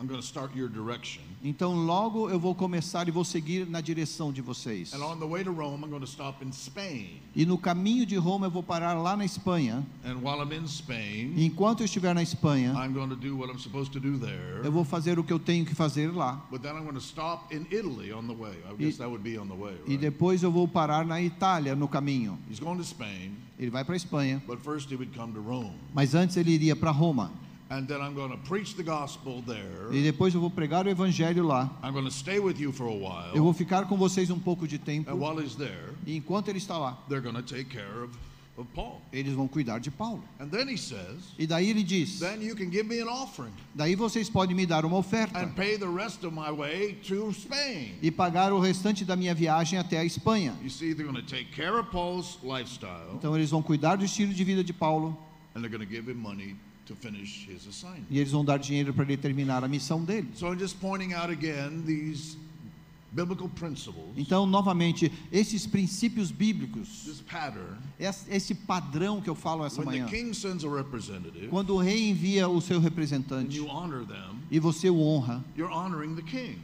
Speaker 2: I'm going to start your direction.
Speaker 3: Então logo eu vou começar e vou seguir na direção de vocês.
Speaker 2: And on the way to Rome, I'm going to stop in Spain.
Speaker 3: E no caminho de Roma eu vou parar lá na Espanha.
Speaker 2: And while I'm in Spain,
Speaker 3: E enquanto eu estiver na Espanha,
Speaker 2: I'm going to do what I'm supposed to do there.
Speaker 3: eu vou fazer o que eu tenho que fazer lá.
Speaker 2: But then I'm going to stop in Italy on the way. I guess that would be on the way,
Speaker 3: E
Speaker 2: right?
Speaker 3: depois eu vou parar na Itália no caminho.
Speaker 2: He's going to Spain,
Speaker 3: Ele vai para a Espanha,
Speaker 2: but first he would come to Rome.
Speaker 3: mas antes ele iria para Roma.
Speaker 2: And then I'm going to preach the gospel there.
Speaker 3: E depois eu vou pregar o evangelho lá.
Speaker 2: I'm going to stay with you for a
Speaker 3: Eu vou
Speaker 2: while.
Speaker 3: ficar com vocês um pouco de
Speaker 2: And
Speaker 3: tempo.
Speaker 2: while he's there,
Speaker 3: E enquanto ele está lá,
Speaker 2: they're going to take care of, of Paul.
Speaker 3: eles vão cuidar de Paulo.
Speaker 2: And then he says,
Speaker 3: E daí ele diz:
Speaker 2: then you can give me an offering
Speaker 3: Daí vocês podem me dar uma oferta
Speaker 2: and pay the rest of my way to Spain.
Speaker 3: e pagar o restante da minha viagem até a Espanha.
Speaker 2: You see, they're going to take care of Paul's lifestyle
Speaker 3: Então eles vão cuidar do estilo de vida de Paulo
Speaker 2: and they're going to give him money to finish his assignment.
Speaker 3: e eles vão dar dinheiro para ele terminar a missão dele.
Speaker 2: So I'm just pointing out again these
Speaker 3: Então, novamente, esses princípios bíblicos,
Speaker 2: this pattern.
Speaker 3: esse padrão que eu falo essa manhã, quando o rei envia o seu
Speaker 2: and
Speaker 3: representante
Speaker 2: you honor them,
Speaker 3: e você o honra,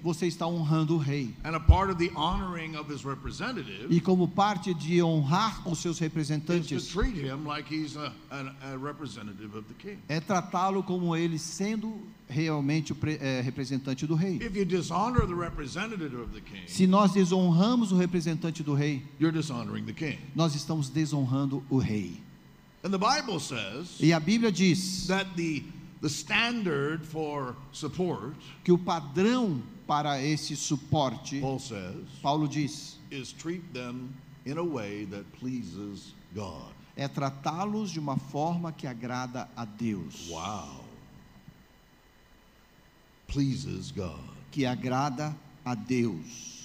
Speaker 3: você está honrando o rei.
Speaker 2: And a part of the honoring of his representative
Speaker 3: E como parte de honrar os seus representantes, é tratá-lo como ele sendo realmente o é, representante do rei.
Speaker 2: If you dishonor the representative of the king,
Speaker 3: Se nós desonramos o representante do rei,
Speaker 2: you're dishonoring the king.
Speaker 3: nós estamos desonrando o rei.
Speaker 2: And the Bible says
Speaker 3: E a Bíblia diz
Speaker 2: that the the standard for support,
Speaker 3: que o padrão para esse suporte,
Speaker 2: Paul says,
Speaker 3: Paulo diz,
Speaker 2: is treat them in a way that pleases God.
Speaker 3: é tratá-los de uma forma que agrada a Deus.
Speaker 2: Wow. Pleases God.
Speaker 3: Que agrada a Deus.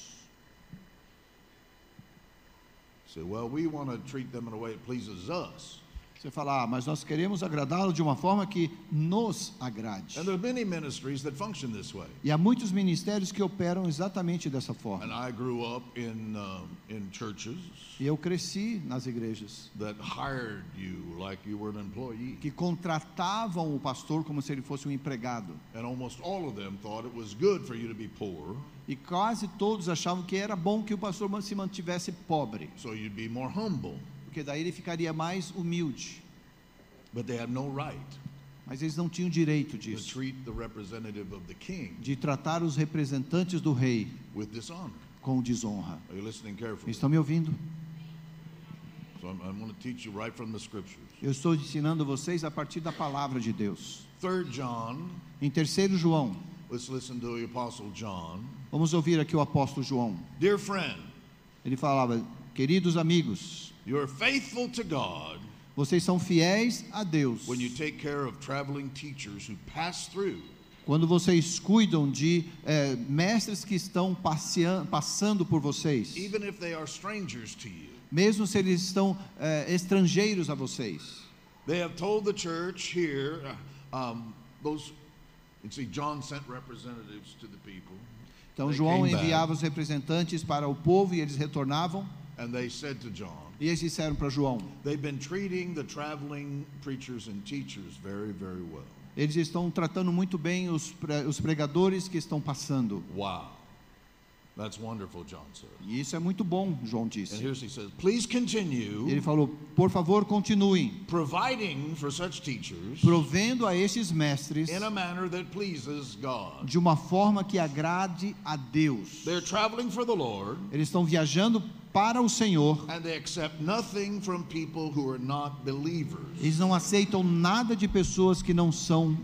Speaker 2: So, well, we want to treat them in a way that pleases us.
Speaker 3: Você fala, ah, mas nós queremos agradá-lo de uma forma que nos agrade.
Speaker 2: And there are many ministries that function this way.
Speaker 3: E há muitos ministérios que operam exatamente dessa forma.
Speaker 2: And I grew up in um, in churches
Speaker 3: E eu cresci nas igrejas
Speaker 2: that hired you like you were an employee,
Speaker 3: que contratavam o pastor como se ele fosse um empregado.
Speaker 2: and almost all of them thought it was good for you to be poor,
Speaker 3: E quase todos achavam que era bom que o pastor se mantivesse pobre,
Speaker 2: so you'd be more humble.
Speaker 3: Porque daí ele ficaria mais humilde.
Speaker 2: But they had no right
Speaker 3: Mas eles não tinham direito
Speaker 2: to
Speaker 3: disso,
Speaker 2: treat the representative of the king
Speaker 3: de tratar os representantes do rei
Speaker 2: with dishonor.
Speaker 3: com desonra.
Speaker 2: Are you listening carefully?
Speaker 3: Estão me ouvindo?
Speaker 2: So I'm, I'm going to teach you right from the scriptures.
Speaker 3: Eu estou ensinando vocês a partir da palavra de Deus.
Speaker 2: Third John.
Speaker 3: Em terceiro João,
Speaker 2: Let's listen to the apostle John.
Speaker 3: vamos ouvir aqui o apóstolo João.
Speaker 2: Dear friend,
Speaker 3: Ele falava: Queridos amigos,
Speaker 2: you're faithful to God
Speaker 3: vocês são fiéis a Deus
Speaker 2: when you take care of traveling teachers who pass through
Speaker 3: quando vocês cuidam de eh, mestres que estão passea- passando por vocês,
Speaker 2: even if they are strangers to you.
Speaker 3: mesmo se eles estão eh, estrangeiros a vocês.
Speaker 2: They have told the church here, uh, um, those, you see, John sent representatives to the people,
Speaker 3: Então
Speaker 2: They
Speaker 3: João
Speaker 2: came back.
Speaker 3: enviava os representantes para o povo e eles retornavam.
Speaker 2: and they said to John,
Speaker 3: E eles disseram para João:
Speaker 2: they've been treating the traveling preachers and teachers very, very well.
Speaker 3: eles estão tratando muito bem os, os pregadores que estão passando.
Speaker 2: Wow. That's wonderful, John said.
Speaker 3: E isso é muito bom, João
Speaker 2: And
Speaker 3: disse.
Speaker 2: here's he says, please continue
Speaker 3: ele falou: por favor, continuem
Speaker 2: providing for such teachers
Speaker 3: provendo a estes mestres
Speaker 2: in a manner that pleases God.
Speaker 3: de uma forma que agrade a Deus.
Speaker 2: They're traveling for the Lord,
Speaker 3: Eles estão viajando para o Senhor.
Speaker 2: and they accept nothing from people who are not believers.
Speaker 3: Eles não aceitam nada de pessoas que não são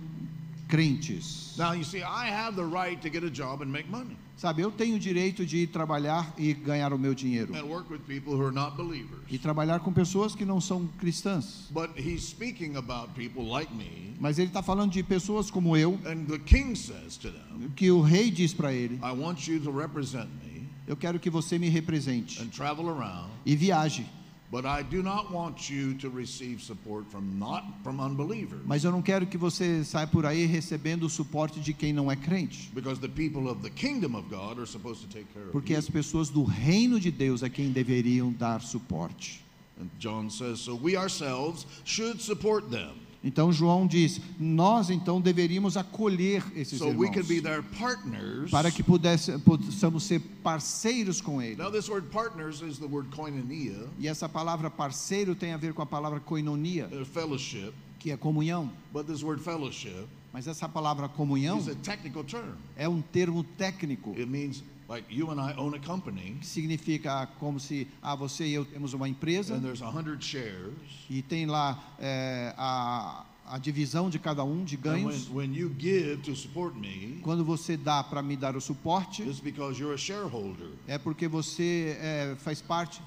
Speaker 3: crentes.
Speaker 2: Now, you see, I have the right to get a job and make money
Speaker 3: Sabe, eu tenho o direito de ir trabalhar e ganhar o meu dinheiro.
Speaker 2: and work with people who are not believers.
Speaker 3: E trabalhar com pessoas que não são cristãs.
Speaker 2: But he's speaking about people like me,
Speaker 3: Mas ele está falando de pessoas como eu,
Speaker 2: and the king says to them,
Speaker 3: que o rei diz para ele:
Speaker 2: I want you to represent me
Speaker 3: Eu quero que você me represente
Speaker 2: and travel around
Speaker 3: e viaje
Speaker 2: But I do not want you to receive support from not from unbelievers.
Speaker 3: Mas eu não quero que você saia por aí recebendo o suporte de quem não é crente.
Speaker 2: Because the people of the kingdom of God are supposed to take care of
Speaker 3: Porque as pessoas do reino de Deus é quem deveriam dar suporte.
Speaker 2: And John says, so we ourselves should support them.
Speaker 3: Então João diz: nós então deveríamos acolher esses
Speaker 2: So we
Speaker 3: irmãos
Speaker 2: can be their partners.
Speaker 3: para que pudesse, possamos ser parceiros com ele.
Speaker 2: Now this word partners is the word koinonia,
Speaker 3: E essa palavra parceiro tem a ver com a palavra koinonia,
Speaker 2: uh, fellowship.
Speaker 3: que é comunhão.
Speaker 2: But this word fellowship
Speaker 3: Mas essa palavra comunhão
Speaker 2: is a technical term.
Speaker 3: é um termo técnico
Speaker 2: It means like you and I own a company,
Speaker 3: que significa como se ah, você e eu temos uma empresa
Speaker 2: and there's a hundred shares.
Speaker 3: e tem lá é, a, a divisão de cada um de
Speaker 2: when,
Speaker 3: ganhos.
Speaker 2: when you give to support me,
Speaker 3: Quando você dá para me dar o suporte,
Speaker 2: it's because you're a shareholder.
Speaker 3: é porque você é, faz parte,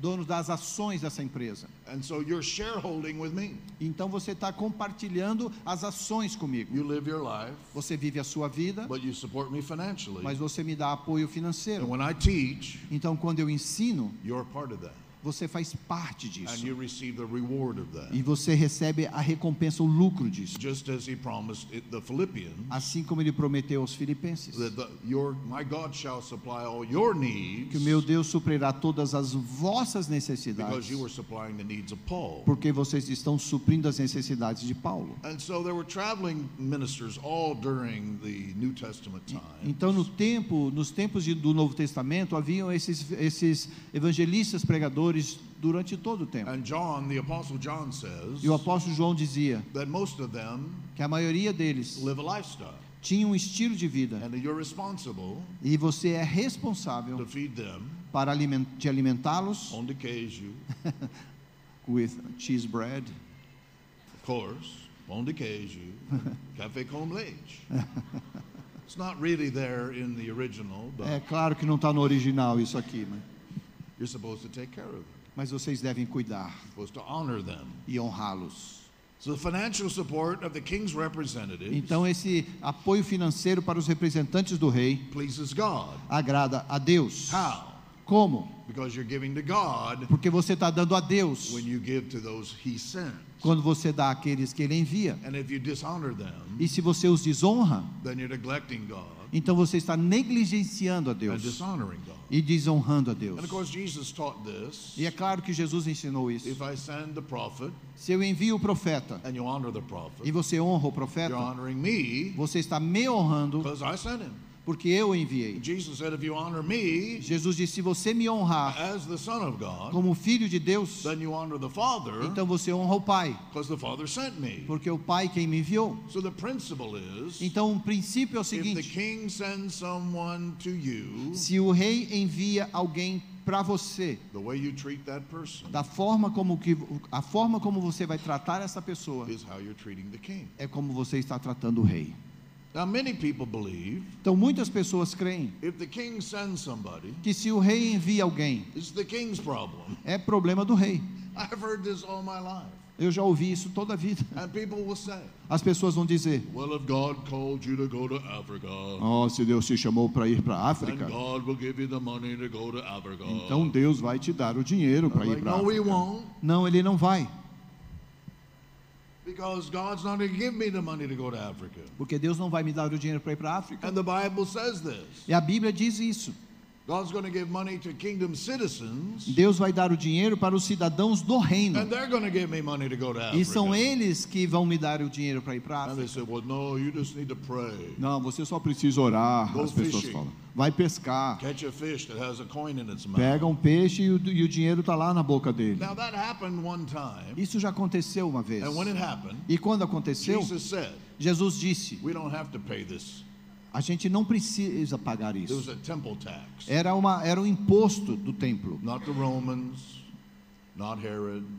Speaker 3: dono das ações dessa empresa.
Speaker 2: And so you're shareholding with me.
Speaker 3: Então você está compartilhando as ações comigo.
Speaker 2: You life,
Speaker 3: Você vive a sua vida,
Speaker 2: but you support me financially.
Speaker 3: mas você me dá apoio financeiro.
Speaker 2: teach,
Speaker 3: Então quando eu ensino, você faz parte
Speaker 2: And
Speaker 3: disso.
Speaker 2: you receive the reward of that.
Speaker 3: E você recebe a recompensa, o lucro disso.
Speaker 2: Just as he promised it, the Philippians,
Speaker 3: Assim como ele prometeu aos filipenses.
Speaker 2: that the, your, my God shall supply all your needs
Speaker 3: Que o meu Deus suprirá todas as vossas
Speaker 2: because
Speaker 3: necessidades.
Speaker 2: you were supplying the needs of Paul.
Speaker 3: Porque vocês estão suprindo as necessidades de Paulo.
Speaker 2: And so there were traveling ministers all during the New Testament time.
Speaker 3: Então, no tempo, nos tempos do Novo Testamento, haviam esses, esses evangelistas pregadores durante todo o tempo.
Speaker 2: And John, the Apostle John says
Speaker 3: E o apóstolo João dizia
Speaker 2: that most of them
Speaker 3: que a maioria deles
Speaker 2: live a lifestyle.
Speaker 3: tinha um estilo de vida
Speaker 2: And that you're responsible
Speaker 3: e você é
Speaker 2: to
Speaker 3: responsável
Speaker 2: feed them
Speaker 3: para aliment, de alimentá-los *laughs* with cheese bread,
Speaker 2: of course, pão de queijo, café com leite. It's not really there in the original, but
Speaker 3: É claro que não está no original isso aqui, mas,
Speaker 2: you're supposed to take care of them.
Speaker 3: mas vocês devem cuidar
Speaker 2: You're supposed to honor them.
Speaker 3: e honrá-los.
Speaker 2: So the financial support of the king's representatives
Speaker 3: Então esse apoio financeiro para os representantes do rei
Speaker 2: pleases God.
Speaker 3: agrada a Deus.
Speaker 2: How?
Speaker 3: Como?
Speaker 2: Because you're giving to God
Speaker 3: Porque você está dando a Deus
Speaker 2: when you give to those he sent.
Speaker 3: quando você dá àqueles que Ele envia.
Speaker 2: And if you dishonor them,
Speaker 3: E se você os desonra,
Speaker 2: then you're neglecting God
Speaker 3: então você está negligenciando a
Speaker 2: and
Speaker 3: Deus
Speaker 2: dishonoring God.
Speaker 3: E desonrando a Deus.
Speaker 2: And of course, Jesus taught this.
Speaker 3: E é claro que Jesus ensinou isso.
Speaker 2: If I send the prophet
Speaker 3: Se eu envio o profeta
Speaker 2: and you honor the
Speaker 3: e
Speaker 2: prophet,
Speaker 3: você honra o profeta,
Speaker 2: honoring me
Speaker 3: você está me honrando porque eu enviei.
Speaker 2: Jesus said, if you honor me
Speaker 3: Jesus disse: se você me honrar
Speaker 2: as the Son of God,
Speaker 3: como filho de Deus,
Speaker 2: then you honor the Father
Speaker 3: então você honra o Pai,
Speaker 2: because the Father sent me.
Speaker 3: porque o Pai quem me enviou.
Speaker 2: So the principle is
Speaker 3: Então o princípio é o
Speaker 2: if the
Speaker 3: seguinte:
Speaker 2: king sends someone to you,
Speaker 3: se o rei envia alguém para você,
Speaker 2: the way you treat that person
Speaker 3: da forma como que a forma como você vai tratar essa pessoa
Speaker 2: is how you're treating the king.
Speaker 3: é como você está tratando o rei.
Speaker 2: Now, many people believe
Speaker 3: Então muitas pessoas creem
Speaker 2: if the king sends somebody,
Speaker 3: que se o rei envia alguém
Speaker 2: it's the king's problem.
Speaker 3: é problema do rei.
Speaker 2: I've heard this all my life.
Speaker 3: Eu já ouvi isso toda a vida.
Speaker 2: And people will say,
Speaker 3: As pessoas vão dizer:
Speaker 2: well, if God called you to go to Africa,
Speaker 3: "Oh, se Deus te chamou para ir para a África, então Deus vai te dar o dinheiro para ir
Speaker 2: like,
Speaker 3: para a África."
Speaker 2: won't,
Speaker 3: Não, ele não vai,
Speaker 2: because God's not going to give me the money to go to Africa.
Speaker 3: porque Deus não vai me dar o dinheiro para ir para a África.
Speaker 2: And the Bible says this.
Speaker 3: E a Bíblia diz isso.
Speaker 2: God's going to give money to kingdom citizens,
Speaker 3: Deus vai dar o dinheiro para os cidadãos do reino.
Speaker 2: and they're going to give me money to go to Africa.
Speaker 3: E são eles que vão me dar o dinheiro para ir para a
Speaker 2: And they
Speaker 3: África.
Speaker 2: said, well, no, you just need to pray.
Speaker 3: Não, você só precisa orar,
Speaker 2: Go
Speaker 3: as pessoas
Speaker 2: fishing.
Speaker 3: falam. Vai pescar.
Speaker 2: Catch a fish that has a coin in its mouth.
Speaker 3: Pega um peixe e o, e o dinheiro está lá na boca dele.
Speaker 2: Now that happened one time,
Speaker 3: Isso já aconteceu uma vez.
Speaker 2: and when it happened,
Speaker 3: E quando aconteceu,
Speaker 2: Jesus
Speaker 3: disse:
Speaker 2: we don't have to pay this.
Speaker 3: a gente não precisa pagar isso.
Speaker 2: a temple tax.
Speaker 3: Era, uma, era um imposto do templo.
Speaker 2: Not the Romans.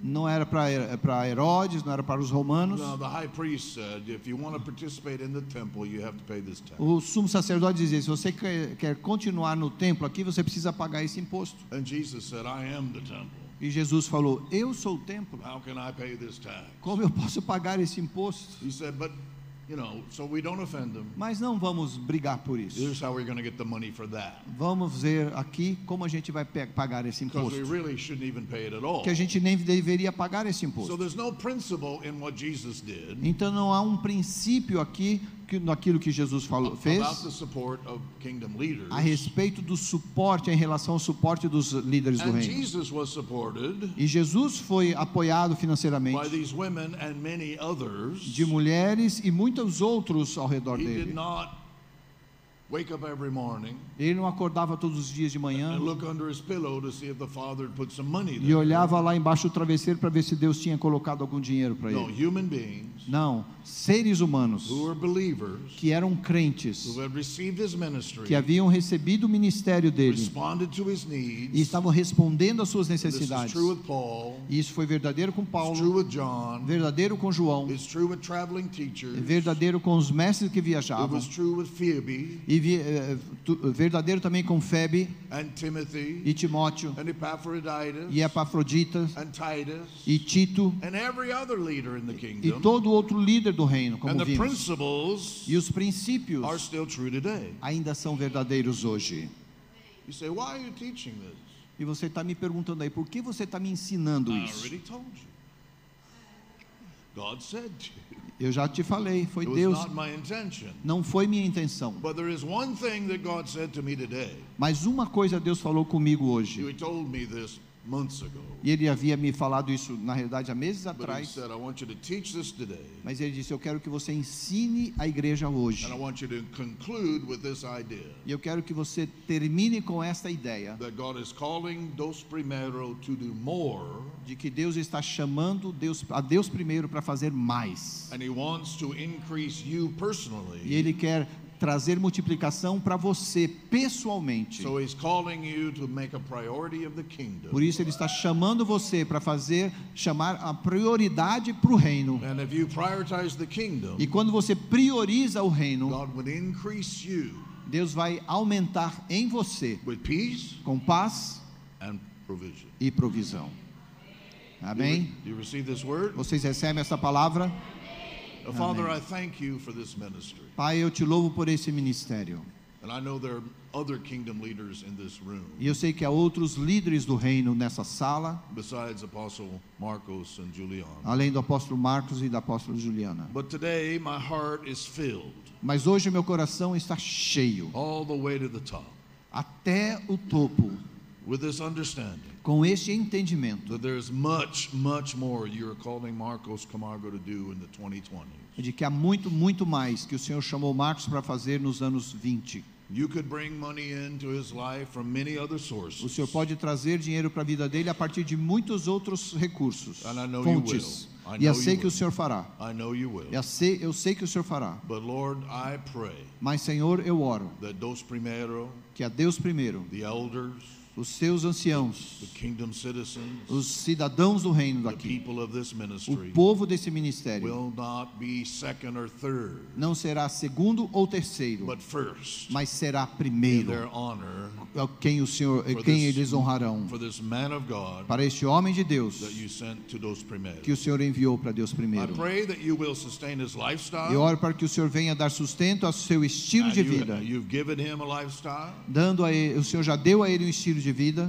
Speaker 3: Não era para Herodes, não era para os romanos.
Speaker 2: No, the high priest said, if you want to participate in the temple, you have to pay this tax.
Speaker 3: O sumo sacerdote dizia: se você quer, continuar no templo aqui, você precisa pagar esse imposto.
Speaker 2: And Jesus said, I am the temple.
Speaker 3: E Jesus falou: Eu sou o templo.
Speaker 2: How can I pay this tax?
Speaker 3: Como eu posso pagar esse imposto?
Speaker 2: He said, but you know, so we don't offend them.
Speaker 3: Mas não vamos brigar por isso.
Speaker 2: Here's how we're going to get the money for that.
Speaker 3: Vamos ver aqui como a gente vai pagar esse
Speaker 2: Because we
Speaker 3: imposto.
Speaker 2: really shouldn't even pay it at all.
Speaker 3: Que a gente nem deveria pagar esse
Speaker 2: So
Speaker 3: imposto.
Speaker 2: there's no principle in what Jesus did
Speaker 3: Então não há um princípio aqui naquilo que Jesus falou, fez a respeito do suporte em relação ao suporte dos líderes do reino. E Jesus foi apoiado financeiramente de mulheres e muitos outros ao redor dele.
Speaker 2: Wake up every morning
Speaker 3: Ele não acordava todos os dias de manhã
Speaker 2: and look under his pillow to see if the Father had put some money
Speaker 3: e olhava lá embaixo do travesseiro para ver se Deus tinha colocado algum dinheiro para
Speaker 2: No,
Speaker 3: ele.
Speaker 2: human beings
Speaker 3: Não, seres humanos que eram crentes,
Speaker 2: who had received his ministry,
Speaker 3: que haviam recebido o ministério dele
Speaker 2: responded to his
Speaker 3: e estavam respondendo às suas necessidades.
Speaker 2: true with Paul.
Speaker 3: E isso foi verdadeiro com Paulo, verdadeiro com João,
Speaker 2: It's true with traveling teachers.
Speaker 3: verdadeiro com os mestres que viajavam e vi- eh, tu- verdadeiro também com Febe
Speaker 2: and Timothy
Speaker 3: e Timóteo
Speaker 2: and Epaphroditus
Speaker 3: e Epafrodita
Speaker 2: and Titus
Speaker 3: e Tito
Speaker 2: and every other leader in the
Speaker 3: e
Speaker 2: kingdom.
Speaker 3: todo outro líder do reino,
Speaker 2: And
Speaker 3: como
Speaker 2: the
Speaker 3: vimos.
Speaker 2: principles
Speaker 3: E os
Speaker 2: are
Speaker 3: princípios
Speaker 2: still true today.
Speaker 3: ainda são verdadeiros hoje.
Speaker 2: You say, why are you teaching this?
Speaker 3: E você está me perguntando aí, por que você está me ensinando
Speaker 2: I
Speaker 3: isso?
Speaker 2: already told you. God said to you.
Speaker 3: Eu já te falei, foi Deus, não foi minha intenção.
Speaker 2: But there is one thing that God said to me today.
Speaker 3: Mas uma coisa Deus falou comigo hoje, e ele havia me falado isso na realidade há meses atrás,
Speaker 2: said,
Speaker 3: mas ele disse: Eu quero que você ensine a igreja hoje.
Speaker 2: And I want you to conclude with this idea
Speaker 3: E eu quero que você termine com esta ideia de que Deus está chamando Deus, a Deus primeiro para fazer mais.
Speaker 2: and He wants to increase you
Speaker 3: E
Speaker 2: personally.
Speaker 3: ele quer trazer multiplicação para você pessoalmente.
Speaker 2: So He's calling you to make a priority of the kingdom.
Speaker 3: Por isso ele está chamando você para fazer chamar a prioridade para o reino.
Speaker 2: And if you prioritize the kingdom,
Speaker 3: E quando você prioriza o reino,
Speaker 2: God would increase you
Speaker 3: Deus vai aumentar em você
Speaker 2: with peace
Speaker 3: com paz
Speaker 2: and provision.
Speaker 3: e provisão. Amém?
Speaker 2: Do you receive this word?
Speaker 3: Vocês recebem essa palavra?
Speaker 2: Father, I thank you for this ministry.
Speaker 3: Pai, eu te louvo por esse ministério.
Speaker 2: And I know there are other kingdom leaders in this room
Speaker 3: E eu sei que há outros líderes do reino nessa sala,
Speaker 2: besides Apostle Marcos and Juliana.
Speaker 3: além do apóstolo Marcos e da apóstola Juliana.
Speaker 2: But today my heart is filled
Speaker 3: Mas hoje meu coração está cheio,
Speaker 2: all the way to the top
Speaker 3: até o topo,
Speaker 2: with this understanding
Speaker 3: com este entendimento
Speaker 2: much, much more you're calling Marcos Camargo to do in the 2020s.
Speaker 3: de que há muito, muito mais que o Senhor chamou Marcos para fazer nos anos 20.
Speaker 2: You could bring money into his life from many other
Speaker 3: O
Speaker 2: sources.
Speaker 3: Senhor pode trazer dinheiro para a vida dele a partir de muitos outros recursos,
Speaker 2: And I know you
Speaker 3: fontes.
Speaker 2: will. I
Speaker 3: E eu sei que o. Senhor fará. Eu sei, eu sei que o Senhor fará.
Speaker 2: But Lord, I pray
Speaker 3: Mas, Senhor, eu oro que a Deus primeiro,
Speaker 2: the elders,
Speaker 3: os seus anciãos, os cidadãos do reino daqui,
Speaker 2: people of this
Speaker 3: o
Speaker 2: ministry
Speaker 3: povo desse ministério,
Speaker 2: will not be second or third,
Speaker 3: não será segundo ou terceiro,
Speaker 2: but first
Speaker 3: mas será primeiro. é quem o Senhor, quem eles honrarão. para este homem de Deus que o Senhor enviou para Deus primeiro. Eu oro para que o Senhor venha dar sustento ao seu estilo de vida, dando a ele, o Senhor já deu a ele um estilo de vida.